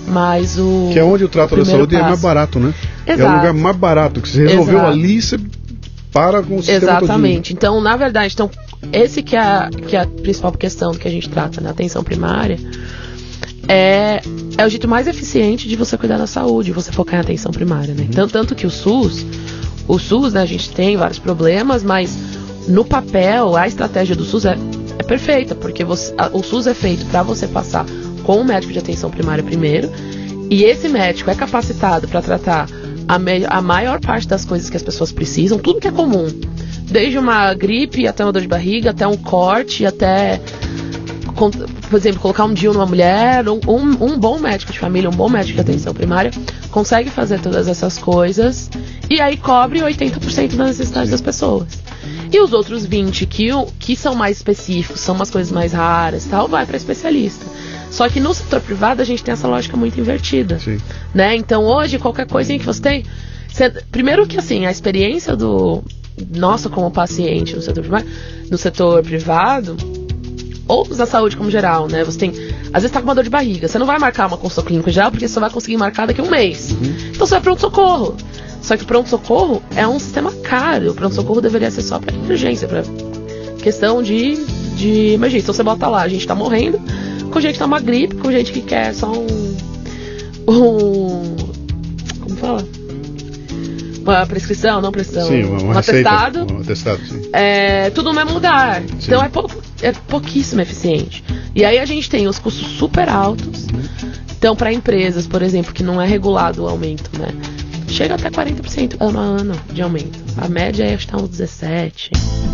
mais o. Que é onde o trato da saúde é mais passo. barato, né? É o Exato. lugar mais barato, que você resolveu Exato. ali, você para com o sistema Exatamente. Então, na verdade, então, esse que é, a, que é a principal questão que a gente trata na atenção primária é, é o jeito mais eficiente de você cuidar da saúde, você focar em atenção primária, né? Tanto, tanto que o SUS, o SUS, né, a gente tem vários problemas, mas no papel, a estratégia do SUS é, é perfeita, porque você- a- o SUS é feito para você passar com um médico de atenção primária primeiro, e esse médico é capacitado para tratar a, me- a maior parte das coisas que as pessoas precisam, tudo que é comum. Desde uma gripe até uma dor de barriga, até um corte, até, por exemplo, colocar um DIU numa mulher. Um, um- um bom médico de família, um bom médico de atenção primária, consegue fazer todas essas coisas e aí cobre 80% das necessidades das pessoas. E os outros 20 que, que são mais específicos, são umas coisas mais raras e tal, vai para especialista. Só que no setor privado a gente tem essa lógica muito invertida Sim. né? Então hoje qualquer coisinha que você tem, você- primeiro que assim a experiência do nossa como paciente no setor no setor privado ou na saúde como geral, né? Você tem às vezes tá com uma dor de barriga, você não vai marcar uma consulta clínica geral porque você só vai conseguir marcar daqui a um mês. Então você vai pronto socorro. Só que pronto socorro é um sistema caro. O pronto socorro deveria ser só para emergência, para questão de, de emergência. Então você bota lá, a gente tá morrendo, com gente que tá uma gripe, com gente que quer só um. um como fala? Uma prescrição, não prescrição. Sim, uma, uma um receita. atestado. Um atestado, sim. É, tudo no mesmo lugar. Então é, pouco, é pouquíssimo eficiente. E aí a gente tem os custos super altos. Então, para empresas, por exemplo, que não é regulado o aumento, né? Chega até 40% ano a ano de aumento. A média é, acho que tá uns 17%.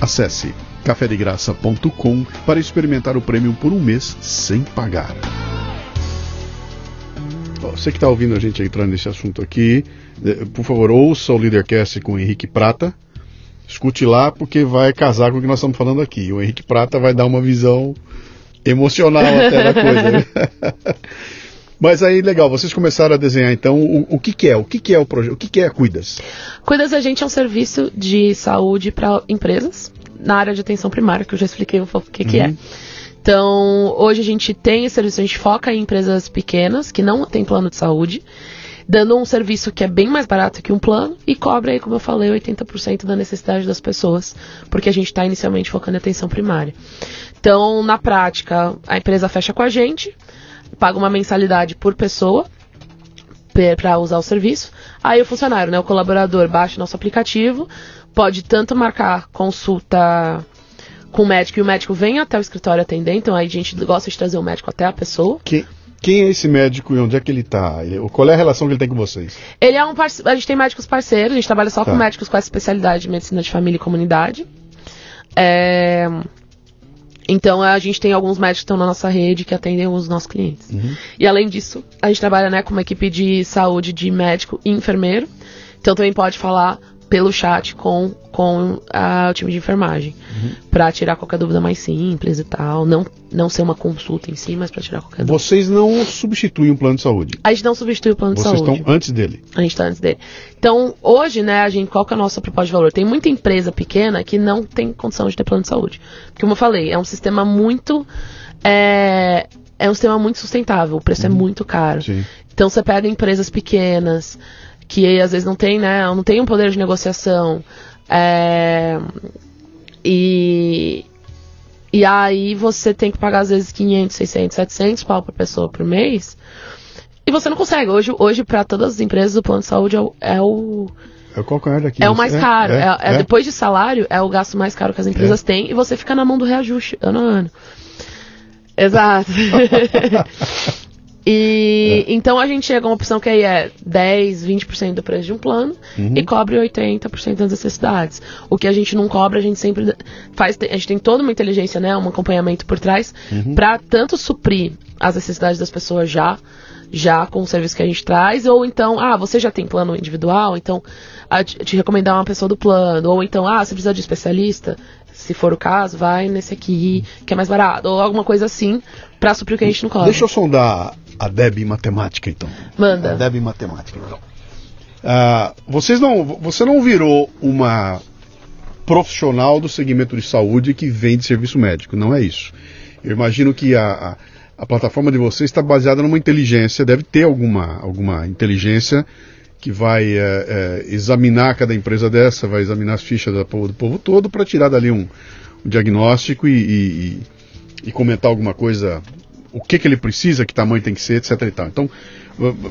Acesse cafedegraça.com para experimentar o prêmio por um mês sem pagar. Você que está ouvindo a gente entrando nesse assunto aqui, eh, por favor, ouça o Leadercast com o Henrique Prata. Escute lá, porque vai casar com o que nós estamos falando aqui. O Henrique Prata vai dar uma visão emocional até da coisa. Mas aí, legal, vocês começaram a desenhar então o, o que, que é, o que, que é o projeto, o que, que é a Cuidas? Cuidas a gente é um serviço de saúde para empresas na área de atenção primária, que eu já expliquei um pouco o que, que é. Então, hoje a gente tem esse serviço, a gente foca em empresas pequenas que não têm plano de saúde, dando um serviço que é bem mais barato que um plano e cobre aí, como eu falei, 80% da necessidade das pessoas, porque a gente está inicialmente focando em atenção primária. Então, na prática, a empresa fecha com a gente, paga uma mensalidade por pessoa, para usar o serviço. Aí o funcionário, né, o colaborador, baixa nosso aplicativo, pode tanto marcar consulta com o médico e o médico vem até o escritório atender, então aí a gente gosta de trazer o médico até a pessoa. Quem, quem é esse médico e onde é que ele está? qual é a relação que ele tem com vocês? Ele é um parce... A gente tem médicos parceiros, a gente trabalha só tá. com médicos com essa especialidade de medicina de família e comunidade. É... Então a gente tem alguns médicos que estão na nossa rede que atendem os nossos clientes. Uhum. E além disso, a gente trabalha né, com uma equipe de saúde de médico e enfermeiro. Então também pode falar pelo chat com, com a, o time de enfermagem. Uhum. para tirar qualquer dúvida mais simples e tal. Não, não ser uma consulta em si, mas para tirar qualquer dúvida. Vocês não substituem o plano de saúde? A gente não substitui o plano Vocês de saúde. Vocês estão antes dele? A gente está antes dele. Então, hoje, né, a gente, qual que é a nossa proposta de valor? Tem muita empresa pequena que não tem condição de ter plano de saúde. Como eu falei, é um sistema muito. É, é um sistema muito sustentável, o preço é uhum. é muito caro. Sim. Então você pega empresas pequenas, que às vezes não tem, né, não tem um poder de negociação. É, e, e aí você tem que pagar às vezes 500, 600, 700 pau por pessoa por mês. E você não consegue. Hoje, hoje para todas as empresas, o plano de saúde é o. É o, é o calcanhar daqui. É o mais caro. É, é, é, depois de salário, é o gasto mais caro que as empresas é. têm. E você fica na mão do reajuste ano a ano. Exato. E é. então a gente chega a uma opção que aí é 10, 20% do preço de um plano uhum. e cobre 80% das necessidades. O que a gente não cobra, a gente sempre faz, a gente tem toda uma inteligência, né, um acompanhamento por trás uhum. para tanto suprir as necessidades das pessoas já, já com o serviço que a gente traz, ou então, ah, você já tem plano individual, então a te recomendar uma pessoa do plano, ou então, ah, você precisa de especialista, se for o caso, vai nesse aqui, que é mais barato, ou alguma coisa assim, para suprir o que a gente não cobra. Deixa eu sondar a Deb em matemática, então. Manda. A Deb em matemática, então. Uh, vocês não, você não virou uma profissional do segmento de saúde que vende serviço médico, não é isso. Eu imagino que a, a, a plataforma de vocês está baseada numa inteligência, deve ter alguma, alguma inteligência que vai é, é, examinar cada empresa dessa, vai examinar as fichas do povo, do povo todo para tirar dali um, um diagnóstico e, e, e, comentar alguma coisa o que, que ele precisa, que tamanho tem que ser, etc. Então,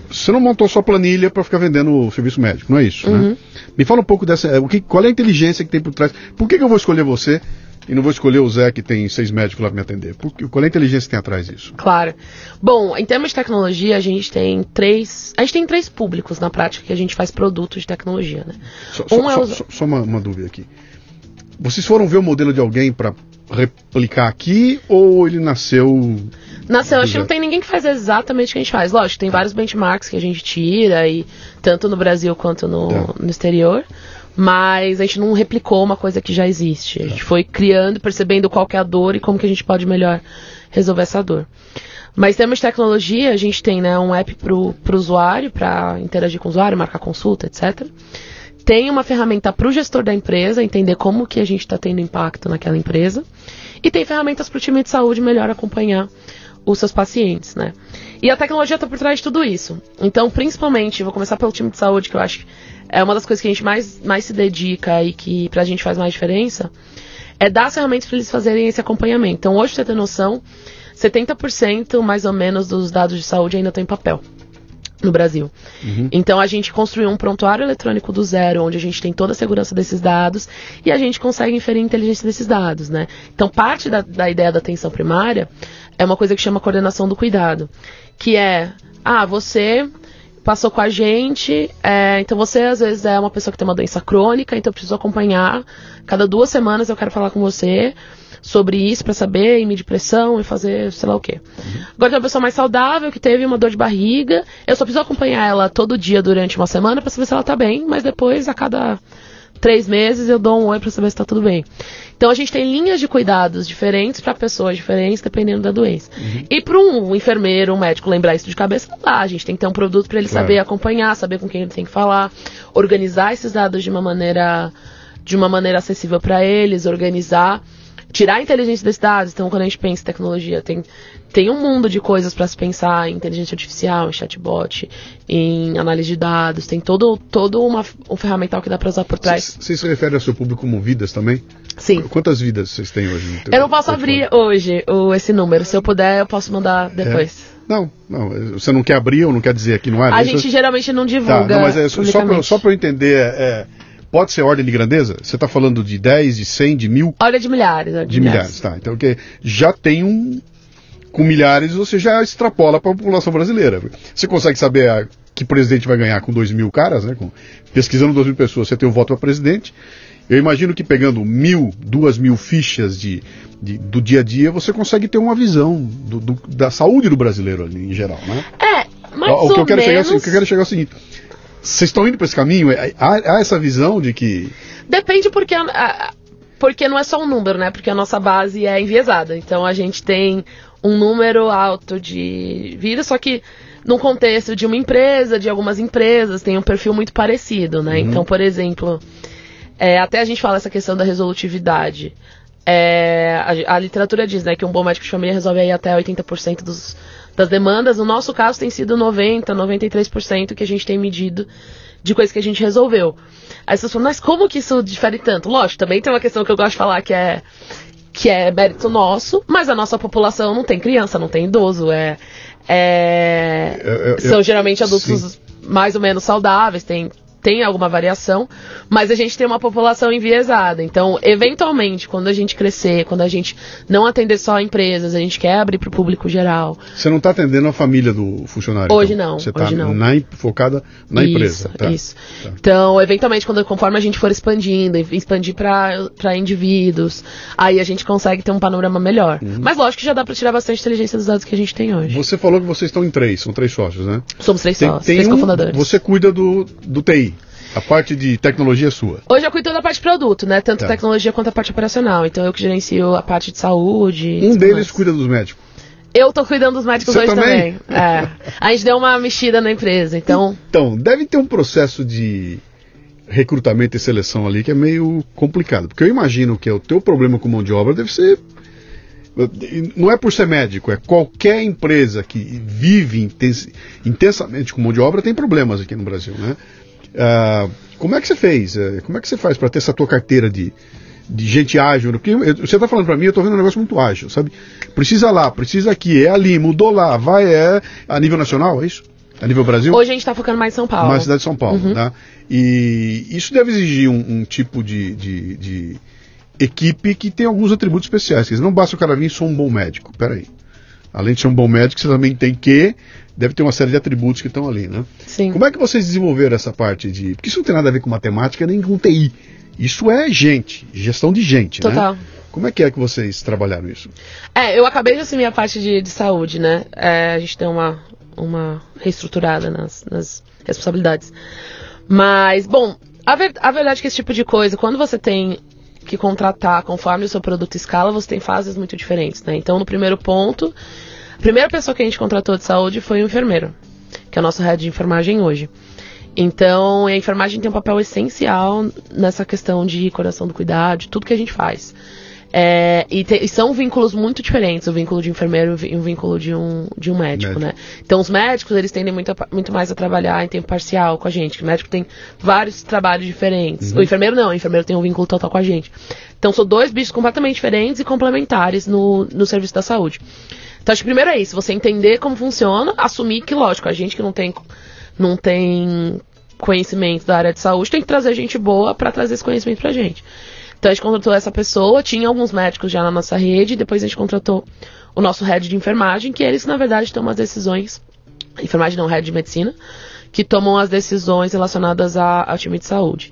você não montou sua planilha para ficar vendendo o serviço médico, não é isso? Né? Uhum. Né? Me fala um pouco dessa. É, o que, qual é a inteligência que tem por trás? Por que, que eu vou escolher você e não vou escolher o Zé que tem seis médicos lá para me atender? Por, qual é a inteligência que tem atrás disso? Claro. Bom, em termos de tecnologia, a gente tem três. A gente tem três públicos na prática que a gente faz produtos de tecnologia, né? Só, um só, é os... só, só uma, uma dúvida aqui. Vocês foram ver o modelo de alguém para replicar aqui ou ele nasceu Nasceu, acho que não tem ninguém que faz exatamente o que a gente faz. Lógico, tem vários benchmarks que a gente tira, e tanto no Brasil quanto no, é. no exterior. Mas a gente não replicou uma coisa que já existe. A gente foi criando, percebendo qual é a dor e como que a gente pode melhor resolver essa dor. Mas em termos de tecnologia, a gente tem né, um app para o usuário, para interagir com o usuário, marcar consulta, etc. Tem uma ferramenta para o gestor da empresa, entender como que a gente está tendo impacto naquela empresa. E tem ferramentas para o time de saúde melhor acompanhar os seus pacientes, né? E a tecnologia está por trás de tudo isso. Então, principalmente, vou começar pelo time de saúde, que eu acho é uma das coisas que a gente mais, mais se dedica e que pra gente faz mais diferença, é dar as ferramentas para eles fazerem esse acompanhamento. Então, hoje, pra você ter noção, 70% mais ou menos dos dados de saúde ainda estão em papel no Brasil. Uhum. Então a gente construiu um prontuário eletrônico do zero, onde a gente tem toda a segurança desses dados e a gente consegue inferir a inteligência desses dados, né? Então parte da, da ideia da atenção primária é uma coisa que chama coordenação do cuidado, que é, ah, você passou com a gente, é, então você às vezes é uma pessoa que tem uma doença crônica, então eu preciso acompanhar, cada duas semanas eu quero falar com você sobre isso para saber e medir pressão e fazer sei lá o quê. Uhum. Agora tem uma pessoa mais saudável que teve uma dor de barriga, eu só preciso acompanhar ela todo dia durante uma semana para saber se ela tá bem, mas depois a cada três meses eu dou um oi para saber se está tudo bem. Então a gente tem linhas de cuidados diferentes para pessoas diferentes, dependendo da doença. Uhum. E para um enfermeiro, um médico lembrar isso de cabeça, não dá. A gente tem que ter um produto para ele claro. saber acompanhar, saber com quem ele tem que falar, organizar esses dados de uma maneira de uma maneira acessível para eles, organizar tirar a inteligência desses dados. Então, quando a gente pensa em tecnologia, tem, tem um mundo de coisas para se pensar em inteligência artificial, em chatbot, em análise de dados. Tem todo, todo uma, um ferramental que dá para usar por trás. Você se refere ao seu público como vidas também? Sim. Quantas vidas vocês têm hoje? eu não posso abrir hoje o, esse número. Se eu puder, eu posso mandar depois. É. Não, não, você não quer abrir ou não quer dizer aqui no ar? A gente geralmente não divulga. Tá, não, mas é só para eu entender, é, pode ser ordem de grandeza? Você está falando de 10, de 100, de mil? Olha de milhares. Olha de, de milhares. milhares, tá. Então, que já tem um. Com milhares, você já extrapola para a população brasileira. Você consegue saber a, que presidente vai ganhar com 2 mil caras, né? Com, pesquisando 2 mil pessoas, você tem o voto para presidente. Eu imagino que pegando mil, duas mil fichas de, de, do dia a dia, você consegue ter uma visão do, do, da saúde do brasileiro ali, em geral, né? É, mais o, o que eu quero menos... chegar, o que eu quero chegar é o seguinte: vocês estão indo para esse caminho? É, há, há, essa visão de que. Depende porque. A, porque não é só um número, né? Porque a nossa base é enviesada. Então a gente tem um número alto de vidas, só que num contexto de uma empresa, de algumas empresas, tem um perfil muito parecido, né? Uhum. Então, por exemplo, é, até a gente fala essa questão da resolutividade. É, a, a, literatura diz né, que um bom médico de família resolve aí até 80% dos, das demandas. No nosso caso tem sido 90%, 93% que a gente tem medido de coisas que a gente resolveu. Aí vocês falam, mas como que isso difere tanto? Lógico, também tem uma questão que eu gosto de falar que é que é mérito nosso, mas a nossa população não tem criança, não tem idoso, é, é eu, eu, são geralmente adultos sim. mais ou menos saudáveis, tem tem alguma variação, mas a gente tem uma população enviesada. Então, eventualmente, quando a gente crescer, quando a gente não atender só empresas, a gente quer abrir para o público geral. Você não está atendendo a família do funcionário? Hoje então. não. Você está focada na isso, empresa. Tá. Isso. Tá. Então, eventualmente, quando, conforme a gente for expandindo, expandir para indivíduos, aí a gente consegue ter um panorama melhor. Uhum. Mas lógico que já dá para tirar bastante inteligência dos dados que a gente tem hoje. Você falou que vocês estão em três, são três sócios, né? Somos três tem, sócios, tem três um, cofundadores. Você cuida do, do TI. A parte de tecnologia é sua? Hoje eu cuido da parte de produto, né? Tanto tá. tecnologia quanto a parte operacional. Então eu que gerencio a parte de saúde. Um deles mais. cuida dos médicos. Eu tô cuidando dos médicos Você hoje também. também. É. A gente deu uma mexida na empresa, então. Então, deve ter um processo de recrutamento e seleção ali que é meio complicado. Porque eu imagino que o teu problema com mão de obra deve ser. Não é por ser médico, é qualquer empresa que vive intensamente com mão de obra tem problemas aqui no Brasil, né? Uh, como é que você fez? Uh, como é que você faz para ter essa tua carteira de, de gente ágil? Porque você está falando para mim, eu estou vendo um negócio muito ágil, sabe? Precisa lá, precisa aqui, é ali, mudou lá, vai, é a nível nacional, é isso? A nível Brasil? Hoje a gente está focando mais em São Paulo. Mais cidade de São Paulo, uhum. né? E isso deve exigir um, um tipo de, de, de, equipe que tem alguns atributos especiais. Quer dizer, não basta o cara vir e ser um bom médico. Peraí. Além de ser um bom médico, você também tem que deve ter uma série de atributos que estão ali, né? Sim. Como é que vocês desenvolveram essa parte de. Porque isso não tem nada a ver com matemática nem com TI. Isso é gente, gestão de gente, né? Total. né? Como é que é que vocês trabalharam isso? É, eu acabei de assumir a parte de, de saúde, né? É, a gente tem uma, uma reestruturada nas, nas responsabilidades. Mas, bom, a, ver, a verdade é que esse tipo de coisa, quando você tem que contratar conforme o seu produto escala, você tem fases muito diferentes, né? Então, no primeiro ponto, a primeira pessoa que a gente contratou de saúde foi o enfermeiro, que é o nosso head de enfermagem hoje. Então, a enfermagem tem um papel essencial nessa questão de coração do cuidado, de tudo que a gente faz. É, e, te, e, são vínculos muito diferentes, o vínculo de enfermeiro e o vínculo de um, de um médico, médico, né? Então, os médicos, eles tendem muito, a, muito mais a trabalhar em tempo parcial com a gente. O médico tem vários trabalhos diferentes. Uhum. O enfermeiro não, o enfermeiro tem um vínculo total com a gente. Então, são dois bichos completamente diferentes e complementares no, no serviço da saúde. Então, acho que primeiro é isso, você entender como funciona, assumir que, lógico, a gente que não tem, não tem conhecimento da área de saúde tem que trazer gente boa para trazer esse conhecimento pra gente. Então a gente contratou essa pessoa, tinha alguns médicos já na nossa rede, depois a gente contratou o nosso head de enfermagem, que eles, na verdade, tomam as decisões, enfermagem não, head de medicina, que tomam as decisões relacionadas a, ao time de saúde.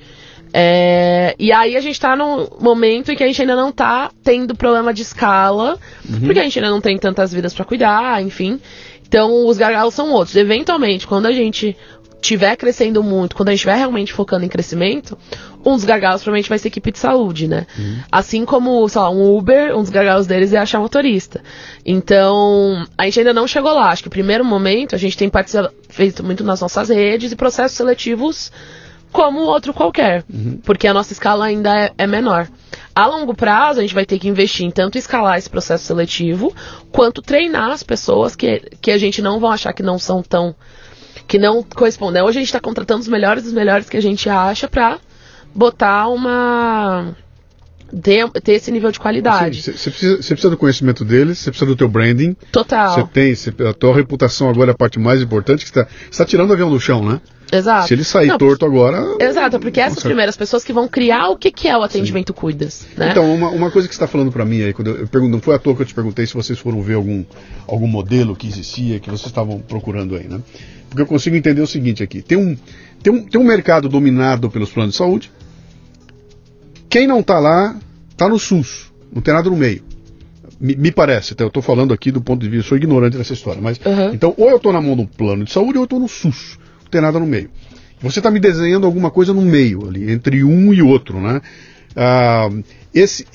É, e aí a gente está num momento em que a gente ainda não está tendo problema de escala, uhum. porque a gente ainda não tem tantas vidas para cuidar, enfim. Então os gargalos são outros. Eventualmente, quando a gente estiver crescendo muito, quando a gente estiver realmente focando em crescimento, um dos gargalos provavelmente vai ser equipe de saúde, né? Uhum. Assim como, sei lá, um Uber, um dos gargalos deles é achar motorista. Então, a gente ainda não chegou lá. Acho que o primeiro momento a gente tem feito muito nas nossas redes e processos seletivos como outro qualquer, uhum. porque a nossa escala ainda é, é, menor. A longo prazo, a gente vai ter que investir em tanto escalar esse processo seletivo, quanto treinar as pessoas que, que a gente não vão achar que não são tão. Que não correspondem. Hoje a gente está contratando os melhores dos melhores que a gente acha para botar uma ter, esse nível de qualidade. Você precisa, precisa, do conhecimento deles, você precisa do teu branding. Total. Você tem, cê, a tua reputação agora é a parte mais importante, que você está tá tirando o avião do chão, né? Exato. Se ele sair não, torto agora. Exato, porque essas primeiras pessoas que vão criar o que, que é o atendimento Sim. Cuidas. Né? Então, uma, uma coisa que você está falando para mim aí, quando eu, eu pergunto, não foi à toa que eu te perguntei se vocês foram ver algum, algum modelo que existia, que vocês estavam procurando aí, né? Porque eu consigo entender o seguinte aqui: tem um, tem um, tem um mercado dominado pelos planos de saúde. Quem não está lá, está no SUS. Não tem nada no meio. Me, me parece, então eu estou falando aqui do ponto de vista, sou ignorante dessa história, mas uhum. então ou eu estou na mão do plano de saúde ou eu estou no SUS ter nada no meio. Você está me desenhando alguma coisa no meio ali, entre um e outro, né? Ah, esse,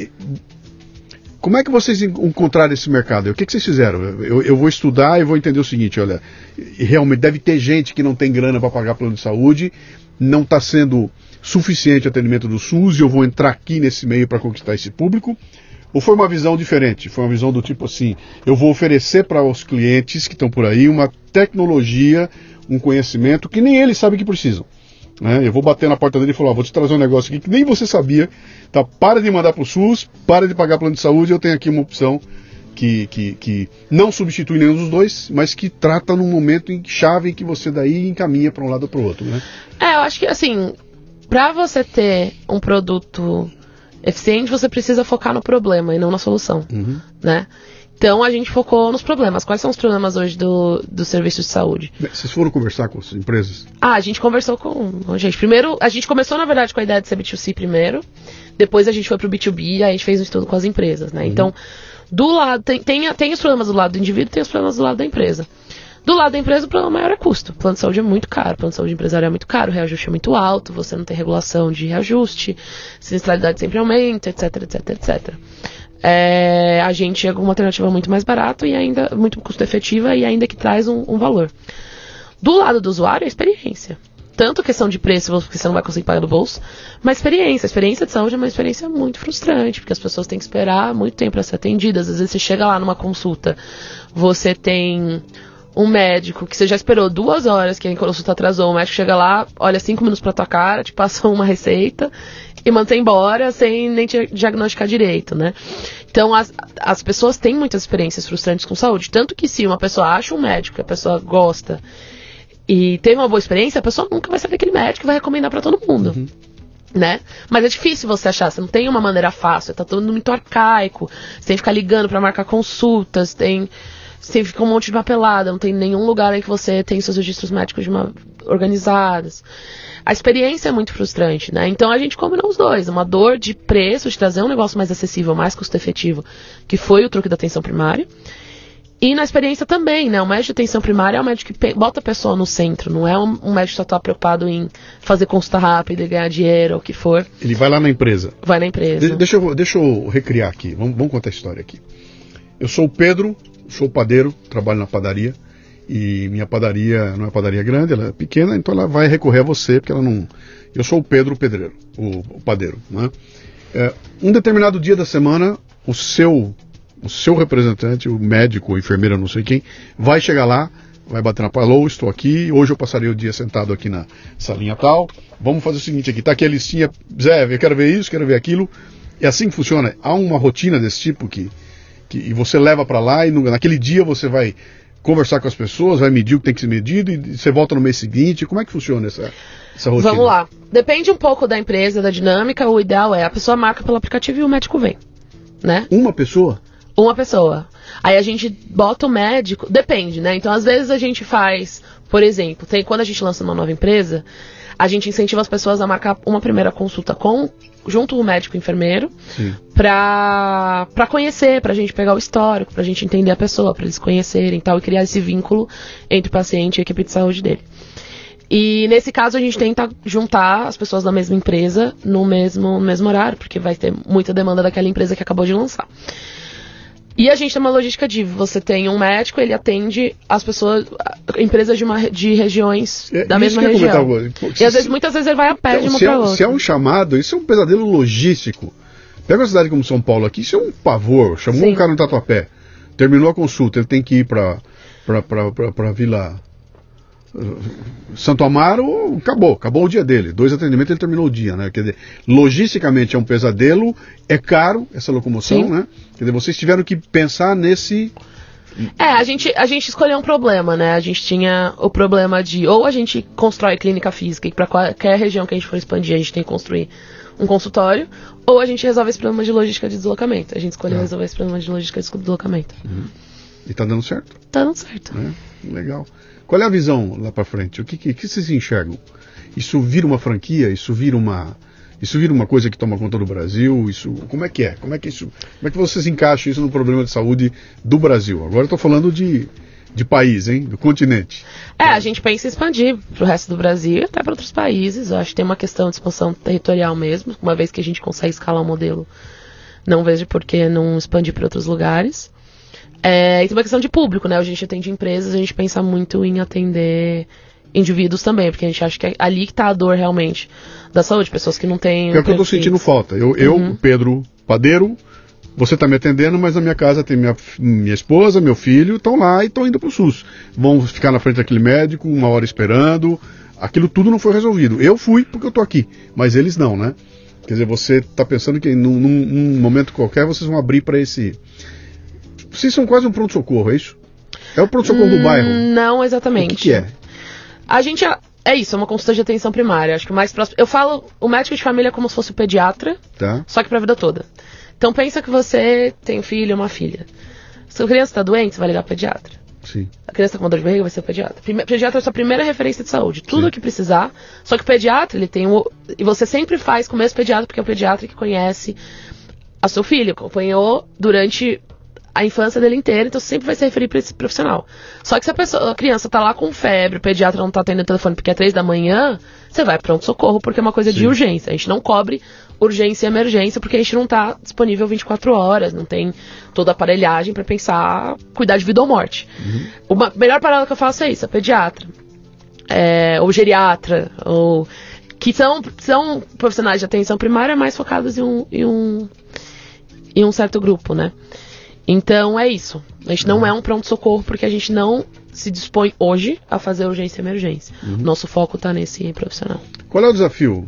como é que vocês encontraram esse mercado? O que, que vocês fizeram? Eu, eu, vou estudar e vou entender o seguinte, olha, realmente deve ter gente que não tem grana para pagar plano de saúde, não está sendo suficiente atendimento do SUS e eu vou entrar aqui nesse meio para conquistar esse público. Ou foi uma visão diferente? Foi uma visão do tipo assim: eu vou oferecer para os clientes que estão por aí uma tecnologia um conhecimento que nem eles sabem que precisam. Né? Eu vou bater na porta dele e falar: vou te trazer um negócio aqui que nem você sabia. Tá? Para de mandar para o SUS, para de pagar plano de saúde. Eu tenho aqui uma opção que, que, que não substitui nenhum dos dois, mas que trata num momento em chave em que você daí encaminha para um lado ou para o outro. Né? É, eu acho que assim, para você ter um produto eficiente, você precisa focar no problema e não na solução, uhum. né? Então a gente focou nos problemas. Quais são os problemas hoje do, do serviço de saúde? Vocês foram conversar com as empresas? Ah, a gente conversou com, gente. Primeiro, a gente começou, na verdade, com a ideia de ser B2C primeiro. Depois a gente foi pro B2B e a gente fez um estudo com as empresas, né? Uhum. Então, do lado, tem, tem, tem os problemas do lado do indivíduo tem os problemas do lado da empresa. Do lado da empresa, o problema maior é custo. O plano de saúde é muito caro, o plano de saúde empresarial é muito caro, o reajuste é muito alto, você não tem regulação de reajuste, sinistralidade sempre aumenta, etc, etc, etc é, a gente chega com uma alternativa muito mais barata e ainda muito custo efetiva e ainda que traz um, um valor. Do lado do usuário, a experiência. Tanto questão de preço, porque você não vai conseguir pagar do bolso, mas experiência. A experiência de saúde é uma experiência muito frustrante, porque as pessoas têm que esperar muito tempo para ser atendidas. Às vezes você chega lá numa consulta, você tem um médico que você já esperou duas horas, que a consulta atrasou, o médico chega lá, olha cinco minutos pra tua cara, te passa uma receita e manda embora sem nem te diagnosticar direito, né? Então as, as pessoas têm muitas experiências frustrantes com saúde. Tanto que se uma pessoa acha um médico que a pessoa gosta e teve uma boa experiência, a pessoa nunca vai saber aquele médico e vai recomendar para todo mundo. Uhum. Né? Mas é difícil você achar, você não tem uma maneira fácil, tá todo muito arcaico, você tem que ficar ligando para marcar consultas, tem você fica um monte de papelada, não tem nenhum lugar em que você tem seus registros médicos uma, organizados a experiência é muito frustrante, né? Então a gente combinou os dois, uma dor de preço, de trazer um negócio mais acessível, mais custo-efetivo, que foi o truque da atenção primária. E na experiência também, né? O médico de atenção primária é um médico que bota a pessoa no centro, não é um, um médico que só está preocupado em fazer consulta rápida e ganhar dinheiro, ou o que for. Ele vai lá na empresa. Vai na empresa. De deixa, eu, deixa eu recriar aqui, vamos, vamos contar a história aqui. Eu sou o Pedro, sou padeiro, trabalho na padaria e minha padaria não é padaria grande, ela é pequena, então ela vai recorrer a você, porque ela não. Eu sou o Pedro Pedreiro, o, o padeiro. Né? É, um determinado dia da semana, o seu, o seu representante, o médico, o enfermeiro, não sei quem, vai chegar lá, vai bater na porta, alô, estou aqui, hoje eu passarei o dia sentado aqui na salinha tal, vamos fazer o seguinte aqui, tá aqui a listinha, Zé, eu quero ver isso, quero ver aquilo, é assim que funciona, há uma rotina desse tipo que, que e você leva para lá e no, naquele dia você vai conversar com as pessoas, vai medir o que tem que ser medido e você volta no mês seguinte. Como é que funciona essa, essa rotina? Vamos lá. Depende um pouco da empresa, da dinâmica. O ideal é a pessoa marca pelo aplicativo e o médico vem. Né? Uma pessoa? Uma pessoa. Aí a gente bota o médico. Depende, né? Então, às vezes a gente faz, por exemplo, tem, quando a gente lança uma nova empresa, a gente incentiva as pessoas a marcar uma primeira consulta com junto o médico e o enfermeiro para para conhecer, para a gente pegar o histórico, para a gente entender a pessoa, para eles conhecerem tal e criar esse vínculo entre o paciente e a equipe de saúde dele. E nesse caso a gente tenta juntar as pessoas da mesma empresa no mesmo, no mesmo horário, porque vai ter muita demanda daquela empresa que acabou de lançar. E a gente tem uma logística de você tem um médico, ele atende as pessoas, empresas de, uma, de regiões é, da mesma região. e às vezes, muitas vezes ele vai a pé então, de uma para é, outra. Se é um chamado, isso é um pesadelo logístico. Pega uma cidade como São Paulo aqui, isso é um pavor. Chamou Sim. um cara no tatuapé, terminou a consulta, ele tem que ir para para Vila Santo Amaro, acabou, acabou o dia dele. Dois atendimentos, ele terminou o dia, né? Quer dizer, logisticamente é um pesadelo, é caro essa locomoção, Sim. né? Quer dizer, vocês tiveram que pensar nesse. É, a gente, a gente escolheu um problema, né? A gente tinha o problema de ou a gente constrói clínica física e para qualquer região que a gente for expandir, a gente tem que construir um consultório, ou a gente resolve esse problema de logística de deslocamento. A gente escolheu Tá. resolver esse problema de logística de deslocamento. E tá dando certo, Tá dando certo. né? Legal. Qual é a visão lá para frente? O que, que, que vocês enxergam? Isso vira uma franquia? Isso vira uma. Isso vira uma coisa que toma conta do Brasil? Isso, como é que é? Como é que isso, como é que vocês encaixam isso no problema de saúde do Brasil? Agora eu tô falando de, de país, hein? Do continente. É, a gente pensa em expandir pro resto do Brasil e até para outros países. Eu acho que tem uma questão de expansão territorial mesmo, uma vez que a gente consegue escalar o modelo. Não vejo por que não expandir para outros lugares. É, e tem uma questão de público, né? A gente atende empresas, a gente pensa muito em atender indivíduos também, porque a gente acha que é ali que tá a dor realmente da saúde, pessoas que não têm. É o que eu tô perfis. sentindo falta. Eu, eu Uhum. Pedro Padeiro, você tá me atendendo, mas na minha casa tem minha, minha esposa, meu filho, estão lá e estão indo pro SUS. Vão ficar na frente daquele médico, uma hora esperando. Aquilo tudo não foi resolvido. Eu fui porque eu tô aqui, mas eles não, né? Quer dizer, você tá pensando que num, num- num momento qualquer vocês vão abrir para esse. Vocês são quase um pronto-socorro, é isso? É o pronto-socorro do Hum, bairro. Não O exatamente. que, que é? A gente. é- É isso, é uma consulta de atenção primária. Acho que o mais próximo. Eu falo o médico de família é como se fosse o pediatra, Tá? só que pra vida toda. Então pensa que você tem um filho ou uma filha. Se a criança tá doente, você vai ligar pro pediatra. Sim. A criança tá com dor de barriga, vai ser o pediatra. Prime- pediatra é a sua primeira referência de saúde. Tudo Sim. o que precisar. Só que o pediatra, ele tem o. E você sempre faz com o mesmo pediatra, porque é o pediatra que conhece a seu filho, acompanhou durante a infância dele inteira, então sempre vai se referir para esse profissional. Só que se a, pessoa, a criança tá lá com febre, o pediatra não tá atendendo o telefone porque é três da manhã, você vai pronto socorro porque é uma coisa Sim. de urgência. A gente não cobre urgência e emergência porque a gente não tá disponível 24 horas, não tem toda a aparelhagem para pensar cuidar de vida ou morte. Uma melhor parada que eu faço é isso, a pediatra. É, ou geriatra, ou que são, são profissionais de atenção primária mais focados em um, em um, em um certo grupo, né? Então é isso. A gente não é um pronto-socorro porque a gente não se dispõe hoje a fazer urgência e emergência. Nosso foco tá nesse profissional. Qual é o desafio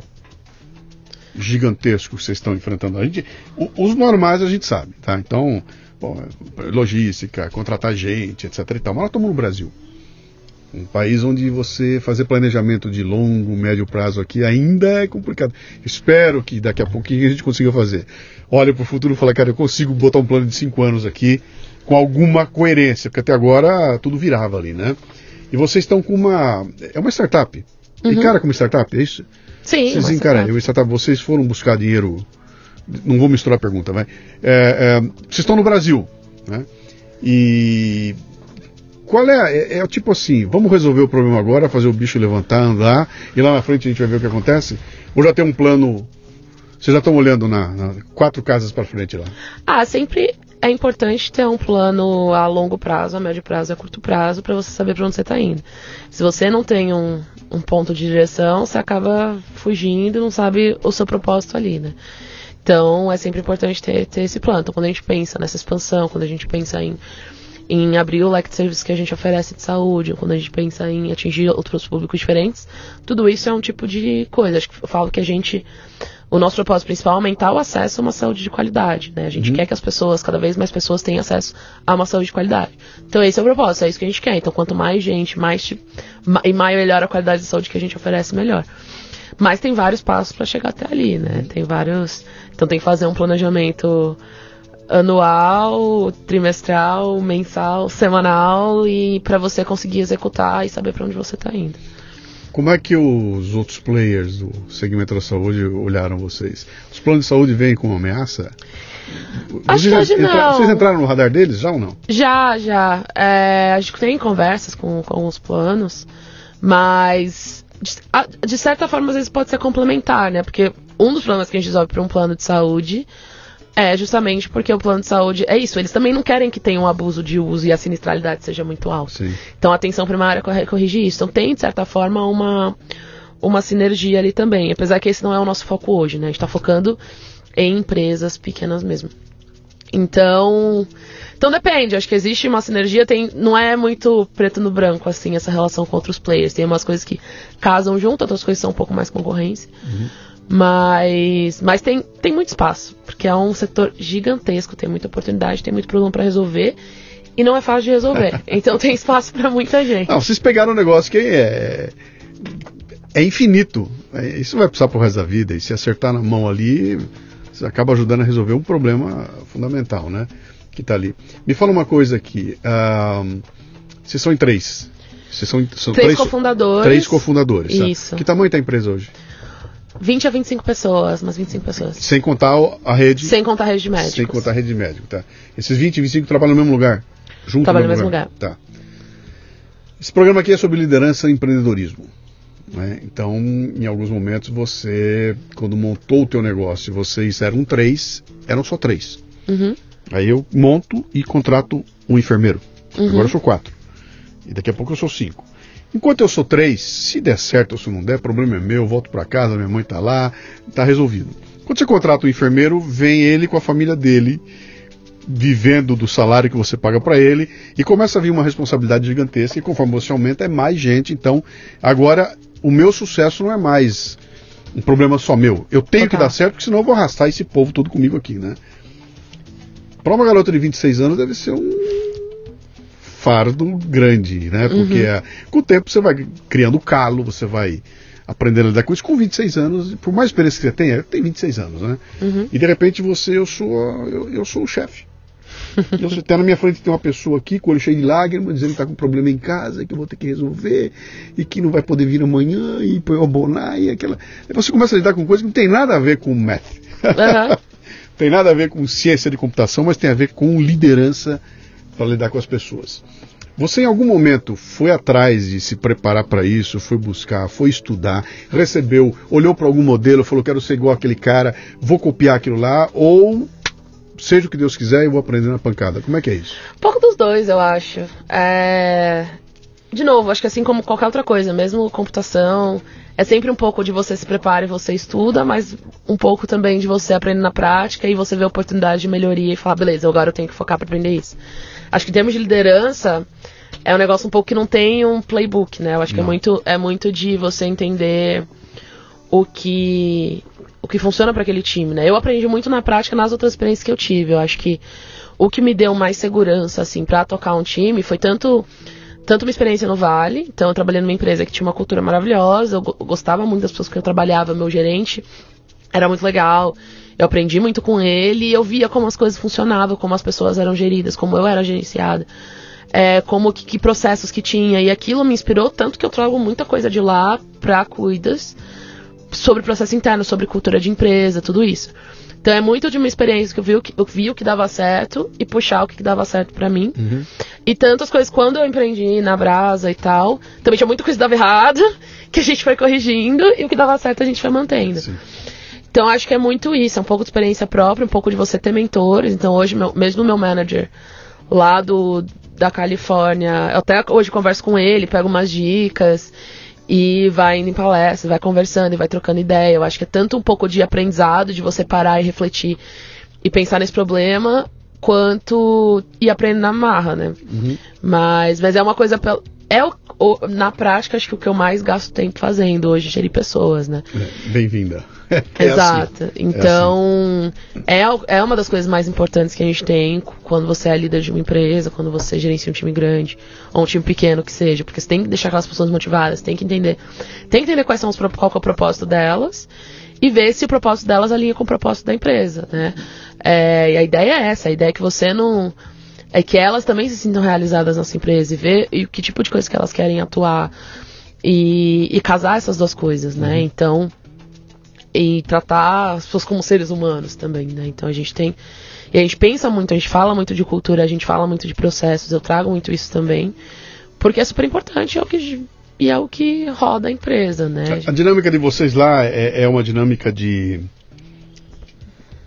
gigantesco que vocês estão enfrentando? A gente, os normais a gente sabe, tá? Então, bom, logística, contratar gente, etc e tal. Mas nós estamos no Brasil. Um país onde você fazer planejamento de longo, médio prazo aqui ainda é complicado. Espero que daqui a pouquinho a gente consiga fazer. Olha para o futuro e fala, cara, eu consigo botar um plano de cinco anos aqui com alguma coerência, porque até agora tudo virava ali, né? E vocês estão com uma. É uma startup. E cara, como startup, é isso? Sim, Vocês eu startup, vocês foram buscar dinheiro. Não vou misturar a pergunta, vai. É, é, vocês estão no Brasil, né? E qual é, é? É tipo assim, vamos resolver o problema agora, fazer o bicho levantar, andar, e lá na frente a gente vai ver o que acontece? Ou já tem um plano? Vocês já estão olhando na, na- quatro casas para frente lá? Ah, sempre é importante ter um plano a longo prazo, a médio prazo e a curto prazo para você saber para onde você está indo. Se você não tem um, um ponto de direção, você acaba fugindo e não sabe o seu propósito ali, né? Então é sempre importante ter, ter esse plano. Então quando a gente pensa nessa expansão, quando a gente pensa em, em abrir o leque de serviços que a gente oferece de saúde, quando a gente pensa em atingir outros públicos diferentes, tudo isso é um tipo de coisa. Acho que eu falo que a gente o nosso propósito principal é aumentar o acesso a uma saúde de qualidade, né? A gente quer que as pessoas, cada vez mais pessoas tenham acesso a uma saúde de qualidade. Então esse é o propósito, é isso que a gente quer. Então quanto mais gente, mais e melhor a qualidade de saúde que a gente oferece, melhor. Mas tem vários passos para chegar até ali, né? Tem vários, então tem que fazer um planejamento anual, trimestral, mensal, semanal e para você conseguir executar e saber para onde você está indo. Como é que os outros players do segmento da saúde olharam vocês? Os planos de saúde vêm como ameaça? Acho Vocês que entra-. Vocês entraram no radar deles já ou não? Já, já. É, a gente tem conversas com, com os planos, mas de, de certa forma às vezes pode ser complementar, né? Porque um dos problemas que a gente resolve para um plano de saúde é justamente porque o plano de saúde é isso. Eles também não querem que tenha um abuso de uso e a sinistralidade seja muito alta. Sim. Então a atenção primária corrige isso. Então tem, de certa forma, uma, uma sinergia ali também. Apesar que esse não é o nosso foco hoje, né? A gente está focando em empresas pequenas mesmo. Então, então depende, acho que existe uma sinergia, tem, não é muito preto no branco, assim, essa relação com outros players. Tem umas coisas que casam junto, outras coisas são um pouco mais concorrência. Uhum. Mas, mas tem, tem muito espaço, porque é um setor gigantesco, tem muita oportunidade, tem muito problema para resolver. E não é fácil de resolver. então tem espaço para muita gente. Não, vocês pegaram um negócio que é, é infinito. É, isso vai precisar pro resto da vida. E se acertar na mão ali, você acaba ajudando a resolver um problema fundamental, né? Que está ali. Me fala uma coisa aqui. Uh, vocês são em três. Vocês são, são três, três cofundadores. Três cofundadores. Tá? Isso. Que tamanho está a empresa hoje? 20 a 25 pessoas, umas 25 pessoas. Sem contar a rede. Sem contar a rede de médicos. Sem contar a rede de médico, tá. Esses 20 e 25 trabalham no mesmo lugar? Junto Trabalham no mesmo lugar. lugar. Tá. Esse programa aqui é sobre liderança e empreendedorismo. Né? Então, em alguns momentos, você, quando montou o teu negócio, vocês eram três, eram só três. Uhum. Aí eu monto e contrato um enfermeiro. Uhum. Agora eu sou quatro. E daqui a pouco eu sou cinco. Enquanto eu sou três, se der certo ou se não der, problema é meu, eu volto para casa, minha mãe está lá, está resolvido. Quando você contrata um enfermeiro, vem ele com a família dele, vivendo do salário que você paga para ele, e começa a vir uma responsabilidade gigantesca, e conforme você aumenta, é mais gente. Então, agora, o meu sucesso não é mais um problema só meu. Eu tenho que dar certo, porque senão eu vou arrastar esse povo todo comigo aqui, né? Para uma garota de 26 anos deve ser um fardo grande, né? Porque uhum. com o tempo você vai criando calo, você vai aprendendo a lidar com isso. Com 26 anos, por mais experiência que você tenha, tenho 26 anos, né? Uhum. E de repente você, eu sou, eu, eu sou o chefe. eu você tá na minha frente tem uma pessoa aqui com o olho cheio de lágrimas, dizendo que está com um problema em casa, que eu vou ter que resolver, e que não vai poder vir amanhã, e põe o abonar, e aquela. Aí você começa a lidar com coisas que não tem nada a ver com math. Uhum. tem nada a ver com ciência de computação, mas tem a ver com liderança para lidar com as pessoas. Você em algum momento foi atrás de se preparar para isso, foi buscar, foi estudar, recebeu, olhou para algum modelo, falou quero ser igual aquele cara, vou copiar aquilo lá, ou seja o que Deus quiser, eu vou aprender na pancada. Como é que é isso? Pouco dos dois, eu acho. É... De novo, acho que assim como qualquer outra coisa, mesmo computação, é sempre um pouco de você se prepara e você estuda, mas um pouco também de você aprender na prática e você ver a oportunidade de melhoria e falar, beleza, agora eu tenho que focar para aprender isso. Acho que em termos de liderança, é um negócio um pouco que não tem um playbook, né? Eu acho que é muito, é muito de você entender o que o que funciona para aquele time, né? Eu aprendi muito na prática nas outras experiências que eu tive. Eu acho que o que me deu mais segurança assim para tocar um time foi tanto tanto uma experiência no Vale, então eu trabalhei numa empresa que tinha uma cultura maravilhosa, eu gostava muito das pessoas que eu trabalhava, meu gerente era muito legal, eu aprendi muito com ele, eu via como as coisas funcionavam, como as pessoas eram geridas, como eu era gerenciada, é, como que, que, processos que tinha. E aquilo me inspirou tanto que eu trago muita coisa de lá pra Cuidas sobre processo interno, sobre cultura de empresa, tudo isso. Então é muito de uma experiência que eu vi, o que, eu vi o que dava certo e puxar o que, que dava certo para mim. Uhum. E tantas coisas quando eu empreendi na Brasa e tal, também tinha muita coisa que dava errado, que a gente foi corrigindo e o que dava certo a gente foi mantendo. Sim. Então acho que é muito isso, é um pouco de experiência própria, um pouco de você ter mentores. Então hoje, meu, mesmo meu manager lá do, da Califórnia, eu até hoje converso com ele, pego umas dicas e vai indo em palestra, vai conversando e vai trocando ideia. Eu acho que é tanto um pouco de aprendizado, de você parar e refletir e pensar nesse problema, quanto ir aprendendo na marra, né? Uhum. Mas, mas é uma coisa. É o, o, na prática, acho que o que eu mais gasto tempo fazendo hoje é gerir pessoas, né? É, Bem-vinda. É Exato. Assim. Então, é, assim. é, é uma das coisas mais importantes que a gente tem quando você é líder de uma empresa, quando você gerencia um time grande, ou um time pequeno que seja, porque você tem que deixar aquelas pessoas motivadas, tem que entender. Tem que entender quais são os, qual é o propósito delas e ver se o propósito delas alinha com o propósito da empresa, né? É, e a ideia é essa, a ideia é que você não é que elas também se sintam realizadas nessa empresa e ver e que tipo de coisa que elas querem atuar e, e casar essas duas coisas, né? Uhum. Então, e tratar as pessoas como seres humanos também, né? Então a gente tem e a gente pensa muito, a gente fala muito de cultura, a gente fala muito de processos, eu trago muito isso também, porque é super importante, é o que e é o que roda a empresa, né? A, a dinâmica de vocês lá é, é uma dinâmica de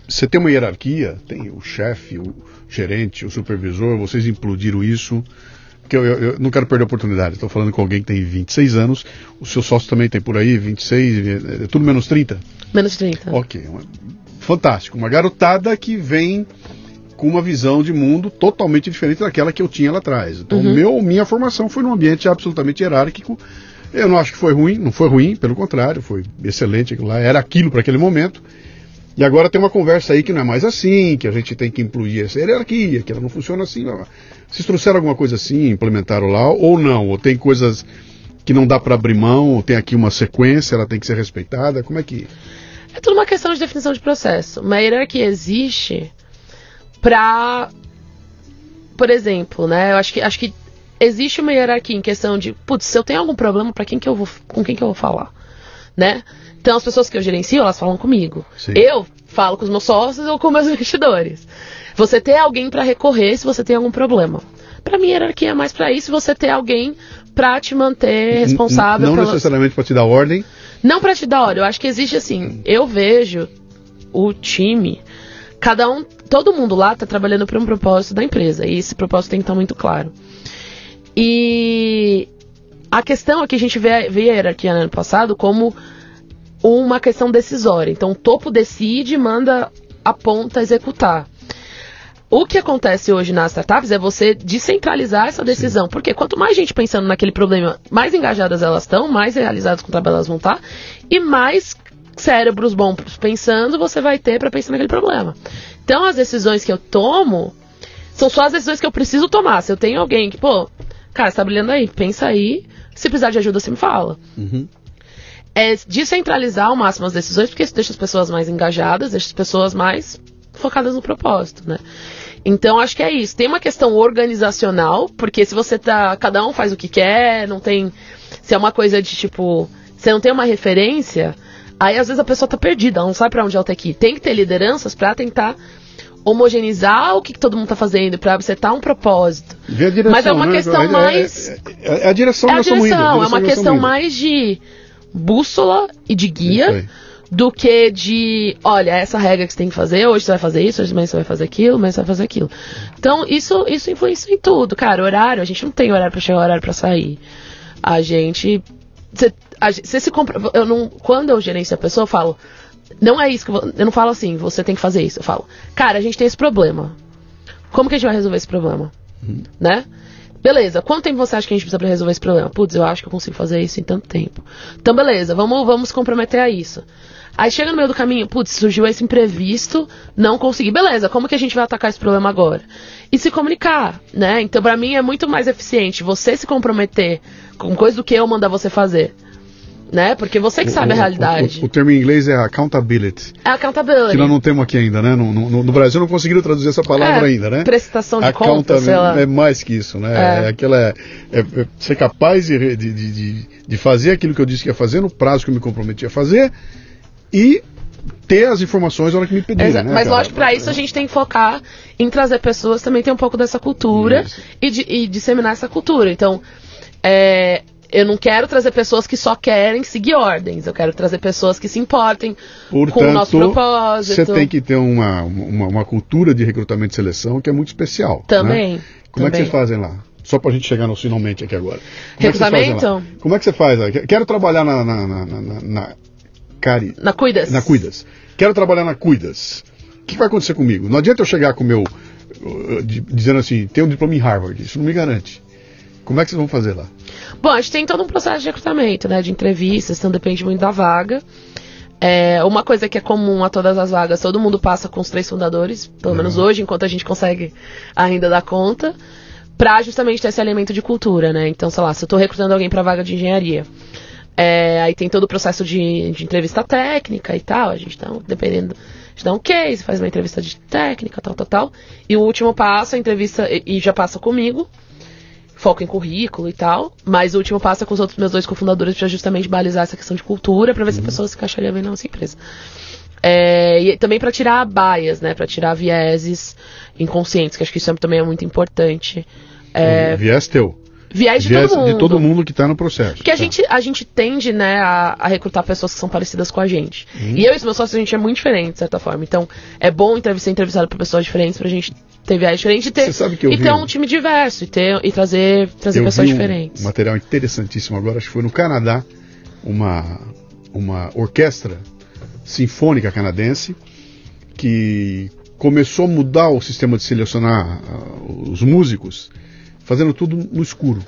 você tem uma hierarquia, tem o chefe, o gerente, o supervisor, vocês implodiram isso. Que eu, eu, eu, não quero perder a oportunidade. Estou falando com alguém que tem 26 anos, o seu sócio também tem por aí 26, é, tudo menos 30? Menos 30. Ok, fantástico. Uma garotada que vem com uma visão de mundo totalmente diferente daquela que eu tinha lá atrás. Então, Uhum. meu, minha formação foi num ambiente absolutamente hierárquico. Eu não acho que foi ruim, não foi ruim, pelo contrário, foi excelente aquilo lá, era aquilo para aquele momento. E agora tem uma conversa aí que não é mais assim, que a gente tem que incluir essa hierarquia, que ela não funciona assim. Vocês trouxeram alguma coisa assim, implementaram lá, ou não? Ou tem coisas que não dá para abrir mão, ou tem aqui uma sequência, ela tem que ser respeitada? Como é que. É tudo uma questão de definição de processo. Uma hierarquia existe pra. Por exemplo, né? Eu acho que, acho que existe uma hierarquia em questão de, putz, se eu tenho algum problema, para quem que eu vou, com quem que eu vou falar, né? Então as pessoas que eu gerencio, elas falam comigo. Sim. Eu falo com os meus sócios ou com meus investidores. Você ter alguém para recorrer se você tem algum problema. Para mim, hierarquia é mais para isso, você ter alguém para te manter responsável. Não pela- necessariamente para te dar ordem. não pra te dar hora, eu acho que existe assim. Eu vejo o time, cada um, todo mundo lá tá trabalhando para um propósito da empresa. E esse propósito tem que estar muito claro. E a questão é que a gente vê, vê a hierarquia no ano passado como uma questão decisória. Então o topo decide e manda a ponta executar. O que acontece hoje nas startups é você descentralizar essa decisão. Porque quanto mais gente pensando naquele problema, mais engajadas elas estão, mais realizadas com o trabalho elas vão estar, e mais cérebros bons pensando você vai ter para pensar naquele problema. Então as decisões que eu tomo são só as decisões que eu preciso tomar. Se eu tenho alguém que, pô, cara, você tá brilhando aí, pensa aí, se precisar de ajuda, você me fala Uhum. É descentralizar ao máximo as decisões, porque isso deixa as pessoas mais engajadas, deixa as pessoas mais focadas no propósito, né? Então acho que é isso. Tem uma questão organizacional, porque se você tá. Cada um faz o que quer, não tem. Se é uma coisa de tipo. Você não tem uma referência, aí às vezes a pessoa tá perdida, ela não sabe pra onde ela tem que ir. Tem que ter lideranças pra tentar homogeneizar o que, que todo mundo tá fazendo, pra acertar um propósito. A direção, Mas é uma né? questão É- é- mais- É, é- é a direção É a nós estamos indo. direção, é direção uma questão mais de bússola e de guia do que de, olha, essa regra que você tem que fazer, hoje você vai fazer isso, hoje amanhã você vai fazer aquilo, amanhã você vai fazer aquilo. Então, isso, isso influencia em tudo, cara. Horário, a gente não tem horário pra chegar, horário pra sair. A gente. Você, se compra. Eu não, quando eu gerencio a pessoa, eu falo. Não é isso que eu, vou- eu não falo assim, você tem que fazer isso. Eu falo, cara, a gente tem esse problema. Como que a gente vai resolver esse problema? Né? Beleza, quanto tempo você acha que a gente precisa pra resolver esse problema? Putz, eu acho que eu consigo fazer isso em tanto tempo. Então, beleza, vamos, vamos comprometer a isso. Aí chega no meio do caminho, putz, surgiu esse imprevisto, não consegui. Beleza, como que a gente vai atacar esse problema agora? E se comunicar, né? Então, pra mim, é muito mais eficiente você se comprometer com coisa do que eu mandar você fazer. Né? Porque você que sabe a O- o- realidade. O, o termo em inglês é accountability. É accountability. Que nós não temos aqui ainda, né? No, no- no Brasil não conseguiram traduzir essa palavra É, ainda, né? prestação de contas, é mais que isso, né? É. É, aquela é, é- ser capaz de, de, de, de- fazer aquilo que eu disse que ia fazer no prazo que eu me comprometi a fazer e ter as informações na hora que me pedirem, né? Mas cara? lógico, pra isso a gente tem que focar em trazer pessoas também tem um pouco dessa cultura e, de- e disseminar essa cultura. Então, é, eu não quero trazer pessoas que só querem seguir ordens. Eu quero trazer pessoas que se importem com o nosso Portanto, propósito. você tem que ter uma, uma, uma cultura de recrutamento e seleção que é muito especial. Também. né? Como é que também. vocês fazem lá? Só pra gente chegar no finalmente aqui agora. Como é? Recrutamento? Como é que você faz? lá? Quero trabalhar na, na, na, na, na- Cari, Na Cuidas. na Cuidas. Quero trabalhar na Cuidas. O que vai acontecer comigo? Não adianta eu chegar com o meu. de- dizendo assim, tenho um diploma em Harvard. Isso não me garante. Como é que vocês vão fazer lá? Bom, a gente tem todo um processo de recrutamento, né? De entrevistas, então depende muito da vaga. É, uma coisa que é comum a todas as vagas, todo mundo passa com os três fundadores, pelo menos Uhum. hoje, enquanto a gente consegue ainda dar conta, pra justamente ter esse elemento de cultura, né? Então, sei lá, se eu tô recrutando alguém pra vaga de engenharia, é, aí tem todo o processo de, de entrevista técnica e tal, a gente um- dependendo, a gente dá um case, faz uma entrevista de técnica, tal, tal, tal, e o último passo, a entrevista, e, e já passa comigo, foco em currículo e tal, mas o último passo é com os outros meus dois cofundadores para justamente balizar essa questão de cultura, para ver se a pessoa se encaixaria bem na nossa empresa. É, e também para tirar baias, né, para tirar vieses inconscientes, que acho que isso também é muito importante. É, Viés teu. viés de Viés todo mundo. de todo mundo que está no processo. Porque a, Tá. gente, a gente tende, né, a, a recrutar pessoas que são parecidas com a gente. E eu e os meus sócios, a gente é muito diferente, de certa forma. Então, é bom entrev- ser entrevistado por pessoas diferentes pra gente ter viés diferentes e ter, Você sabe que eu e ter um- um time diverso e, ter, e trazer, trazer Eu pessoas vi um diferentes. material interessantíssimo agora, acho que foi no Canadá, uma, uma orquestra sinfônica canadense que começou a mudar o sistema de selecionar uh, os músicos, fazendo tudo no escuro.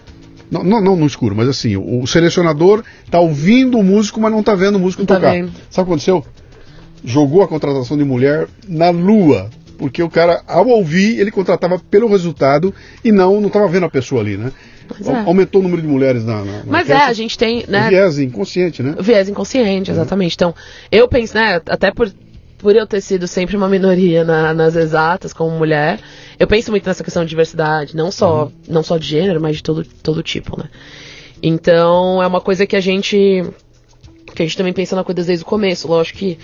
Não, não, não no escuro, mas assim, o, o selecionador está ouvindo o músico, mas não está vendo o músico Não tá tocar. vendo. Sabe o que aconteceu? Jogou a contratação de mulher na lua. Porque o cara, ao ouvir, ele contratava pelo resultado e não não estava vendo a pessoa ali, né? É. Aumentou o número de mulheres na. na na Mas é, a gente tem, né? Viés inconsciente, né? Viés inconsciente, exatamente. Então, eu penso, né, até por, por eu ter sido sempre uma minoria na- nas exatas como mulher, eu penso muito nessa questão de diversidade, não só, não só de gênero, mas de todo, todo tipo, né? Então, é uma coisa que a gente que a gente também pensa na coisa desde o começo. Lógico que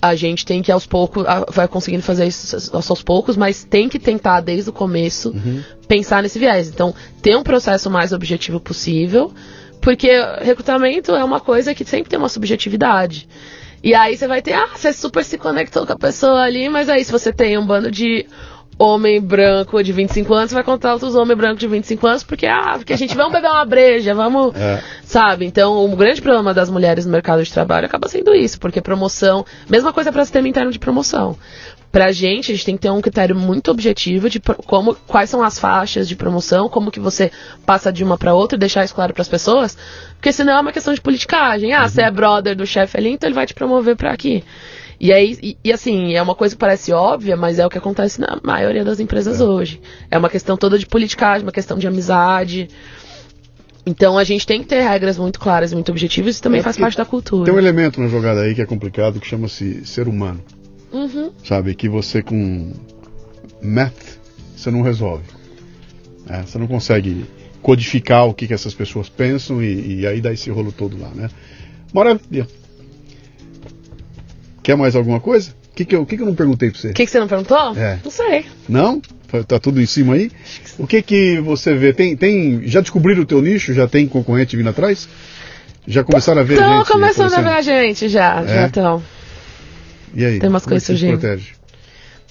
a gente tem que aos poucos, vai conseguindo fazer isso aos aos poucos, mas tem que tentar desde o começo pensar nesse viés. Então, ter um processo mais objetivo possível, porque recrutamento é uma coisa que sempre tem uma subjetividade. E aí você vai ter, ah, você super se conectou com a pessoa ali, mas aí se você tem um bando de homem branco de 25 anos, vai contar outros homens brancos de 25 anos, porque, ah, porque a gente, vamos beber uma breja, vamos... É. Sabe? Então, o grande problema das mulheres no mercado de trabalho acaba sendo isso, porque promoção, mesma coisa para sistema interno de promoção. Pra gente, a gente tem que ter um critério muito objetivo de como, quais são as faixas de promoção, como que você passa de uma para outra e deixar isso claro para as pessoas, porque senão é uma questão de politicagem. Ah, você é brother do chefe ali, então ele vai te promover para aqui. E aí, e, e assim, é uma coisa que parece óbvia, mas é o que acontece na maioria das empresas hoje. É uma questão toda de politicagem, uma questão de amizade. Então a gente tem que ter regras muito claras e muito objetivas, isso também É faz parte da cultura. Tem um elemento na jogada aí que é complicado que chama-se ser humano. Uhum. Sabe? Que você com math você não resolve. É, você não consegue codificar o que, que essas pessoas pensam e, e aí dá esse rolo todo lá, né? Maravilha. Quer mais alguma coisa? O que, que, eu, que, que eu não perguntei pra você? O que, que você não perguntou? É. Não sei. Não? Tá tudo em cima aí? O que que você vê? Tem, tem, já descobriram o teu nicho? Já tem concorrente vindo atrás? Já começaram a ver Estão gente começando a ver a gente já, É? já estão. E aí? Tem umas é coisas surgindo. protege?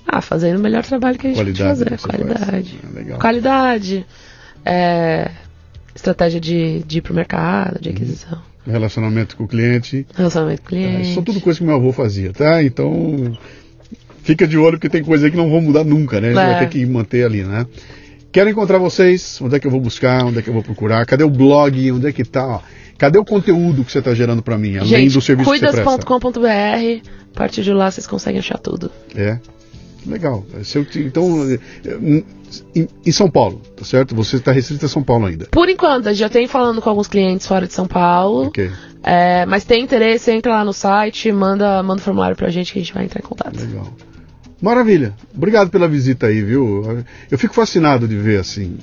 Ah, fazendo o melhor trabalho que a gente Qualidade pode que fazer. Qualidade. faz. Legal. Qualidade. É, estratégia de, de ir pro mercado, de aquisição. Relacionamento com o cliente. Relacionamento com Tá, cliente. Isso são tudo coisas que meu avô fazia, tá? Então, fica de olho porque tem coisa aí que não vão mudar nunca, né? A gente É. vai ter que manter ali, né? Quero encontrar vocês, onde é que eu vou buscar, onde é que eu vou procurar, cadê o blog, onde é que tá? Cadê o conteúdo que você está gerando para mim, além Gente, do serviço que você presta? cuidas.com.br. A partir de lá vocês conseguem achar tudo. É. Legal. Eu então, eh, em, São Paulo, tá certo? Você está restrito a São Paulo ainda. Por enquanto, já tem falando com alguns clientes fora de São Paulo. Ok. É, mas tem interesse, entra lá no site, manda, manda um formulário pra gente que a gente vai entrar em contato. Legal. Maravilha. Obrigado pela visita aí, viu? Eu fico fascinado de ver assim,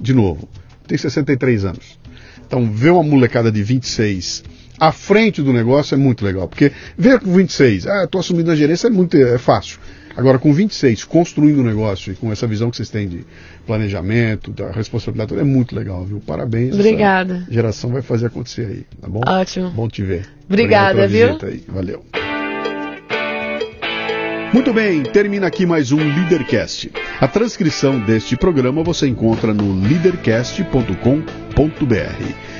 de novo. Tem 63 anos. Então, ver uma molecada de 26 à frente do negócio é muito legal. Porque ver com 26, ah, estou assumindo a gerência é muito é fácil. Agora, com 26, construindo um negócio e com essa visão que vocês têm de planejamento, da responsabilidade, é muito legal, viu? Parabéns. Obrigada. geração vai fazer acontecer aí, tá bom? Ótimo. Bom te ver. Obrigada, viu? aí. Valeu. Muito bem, termina aqui mais um Leadercast. A transcrição deste programa você encontra no leadercast.com.br.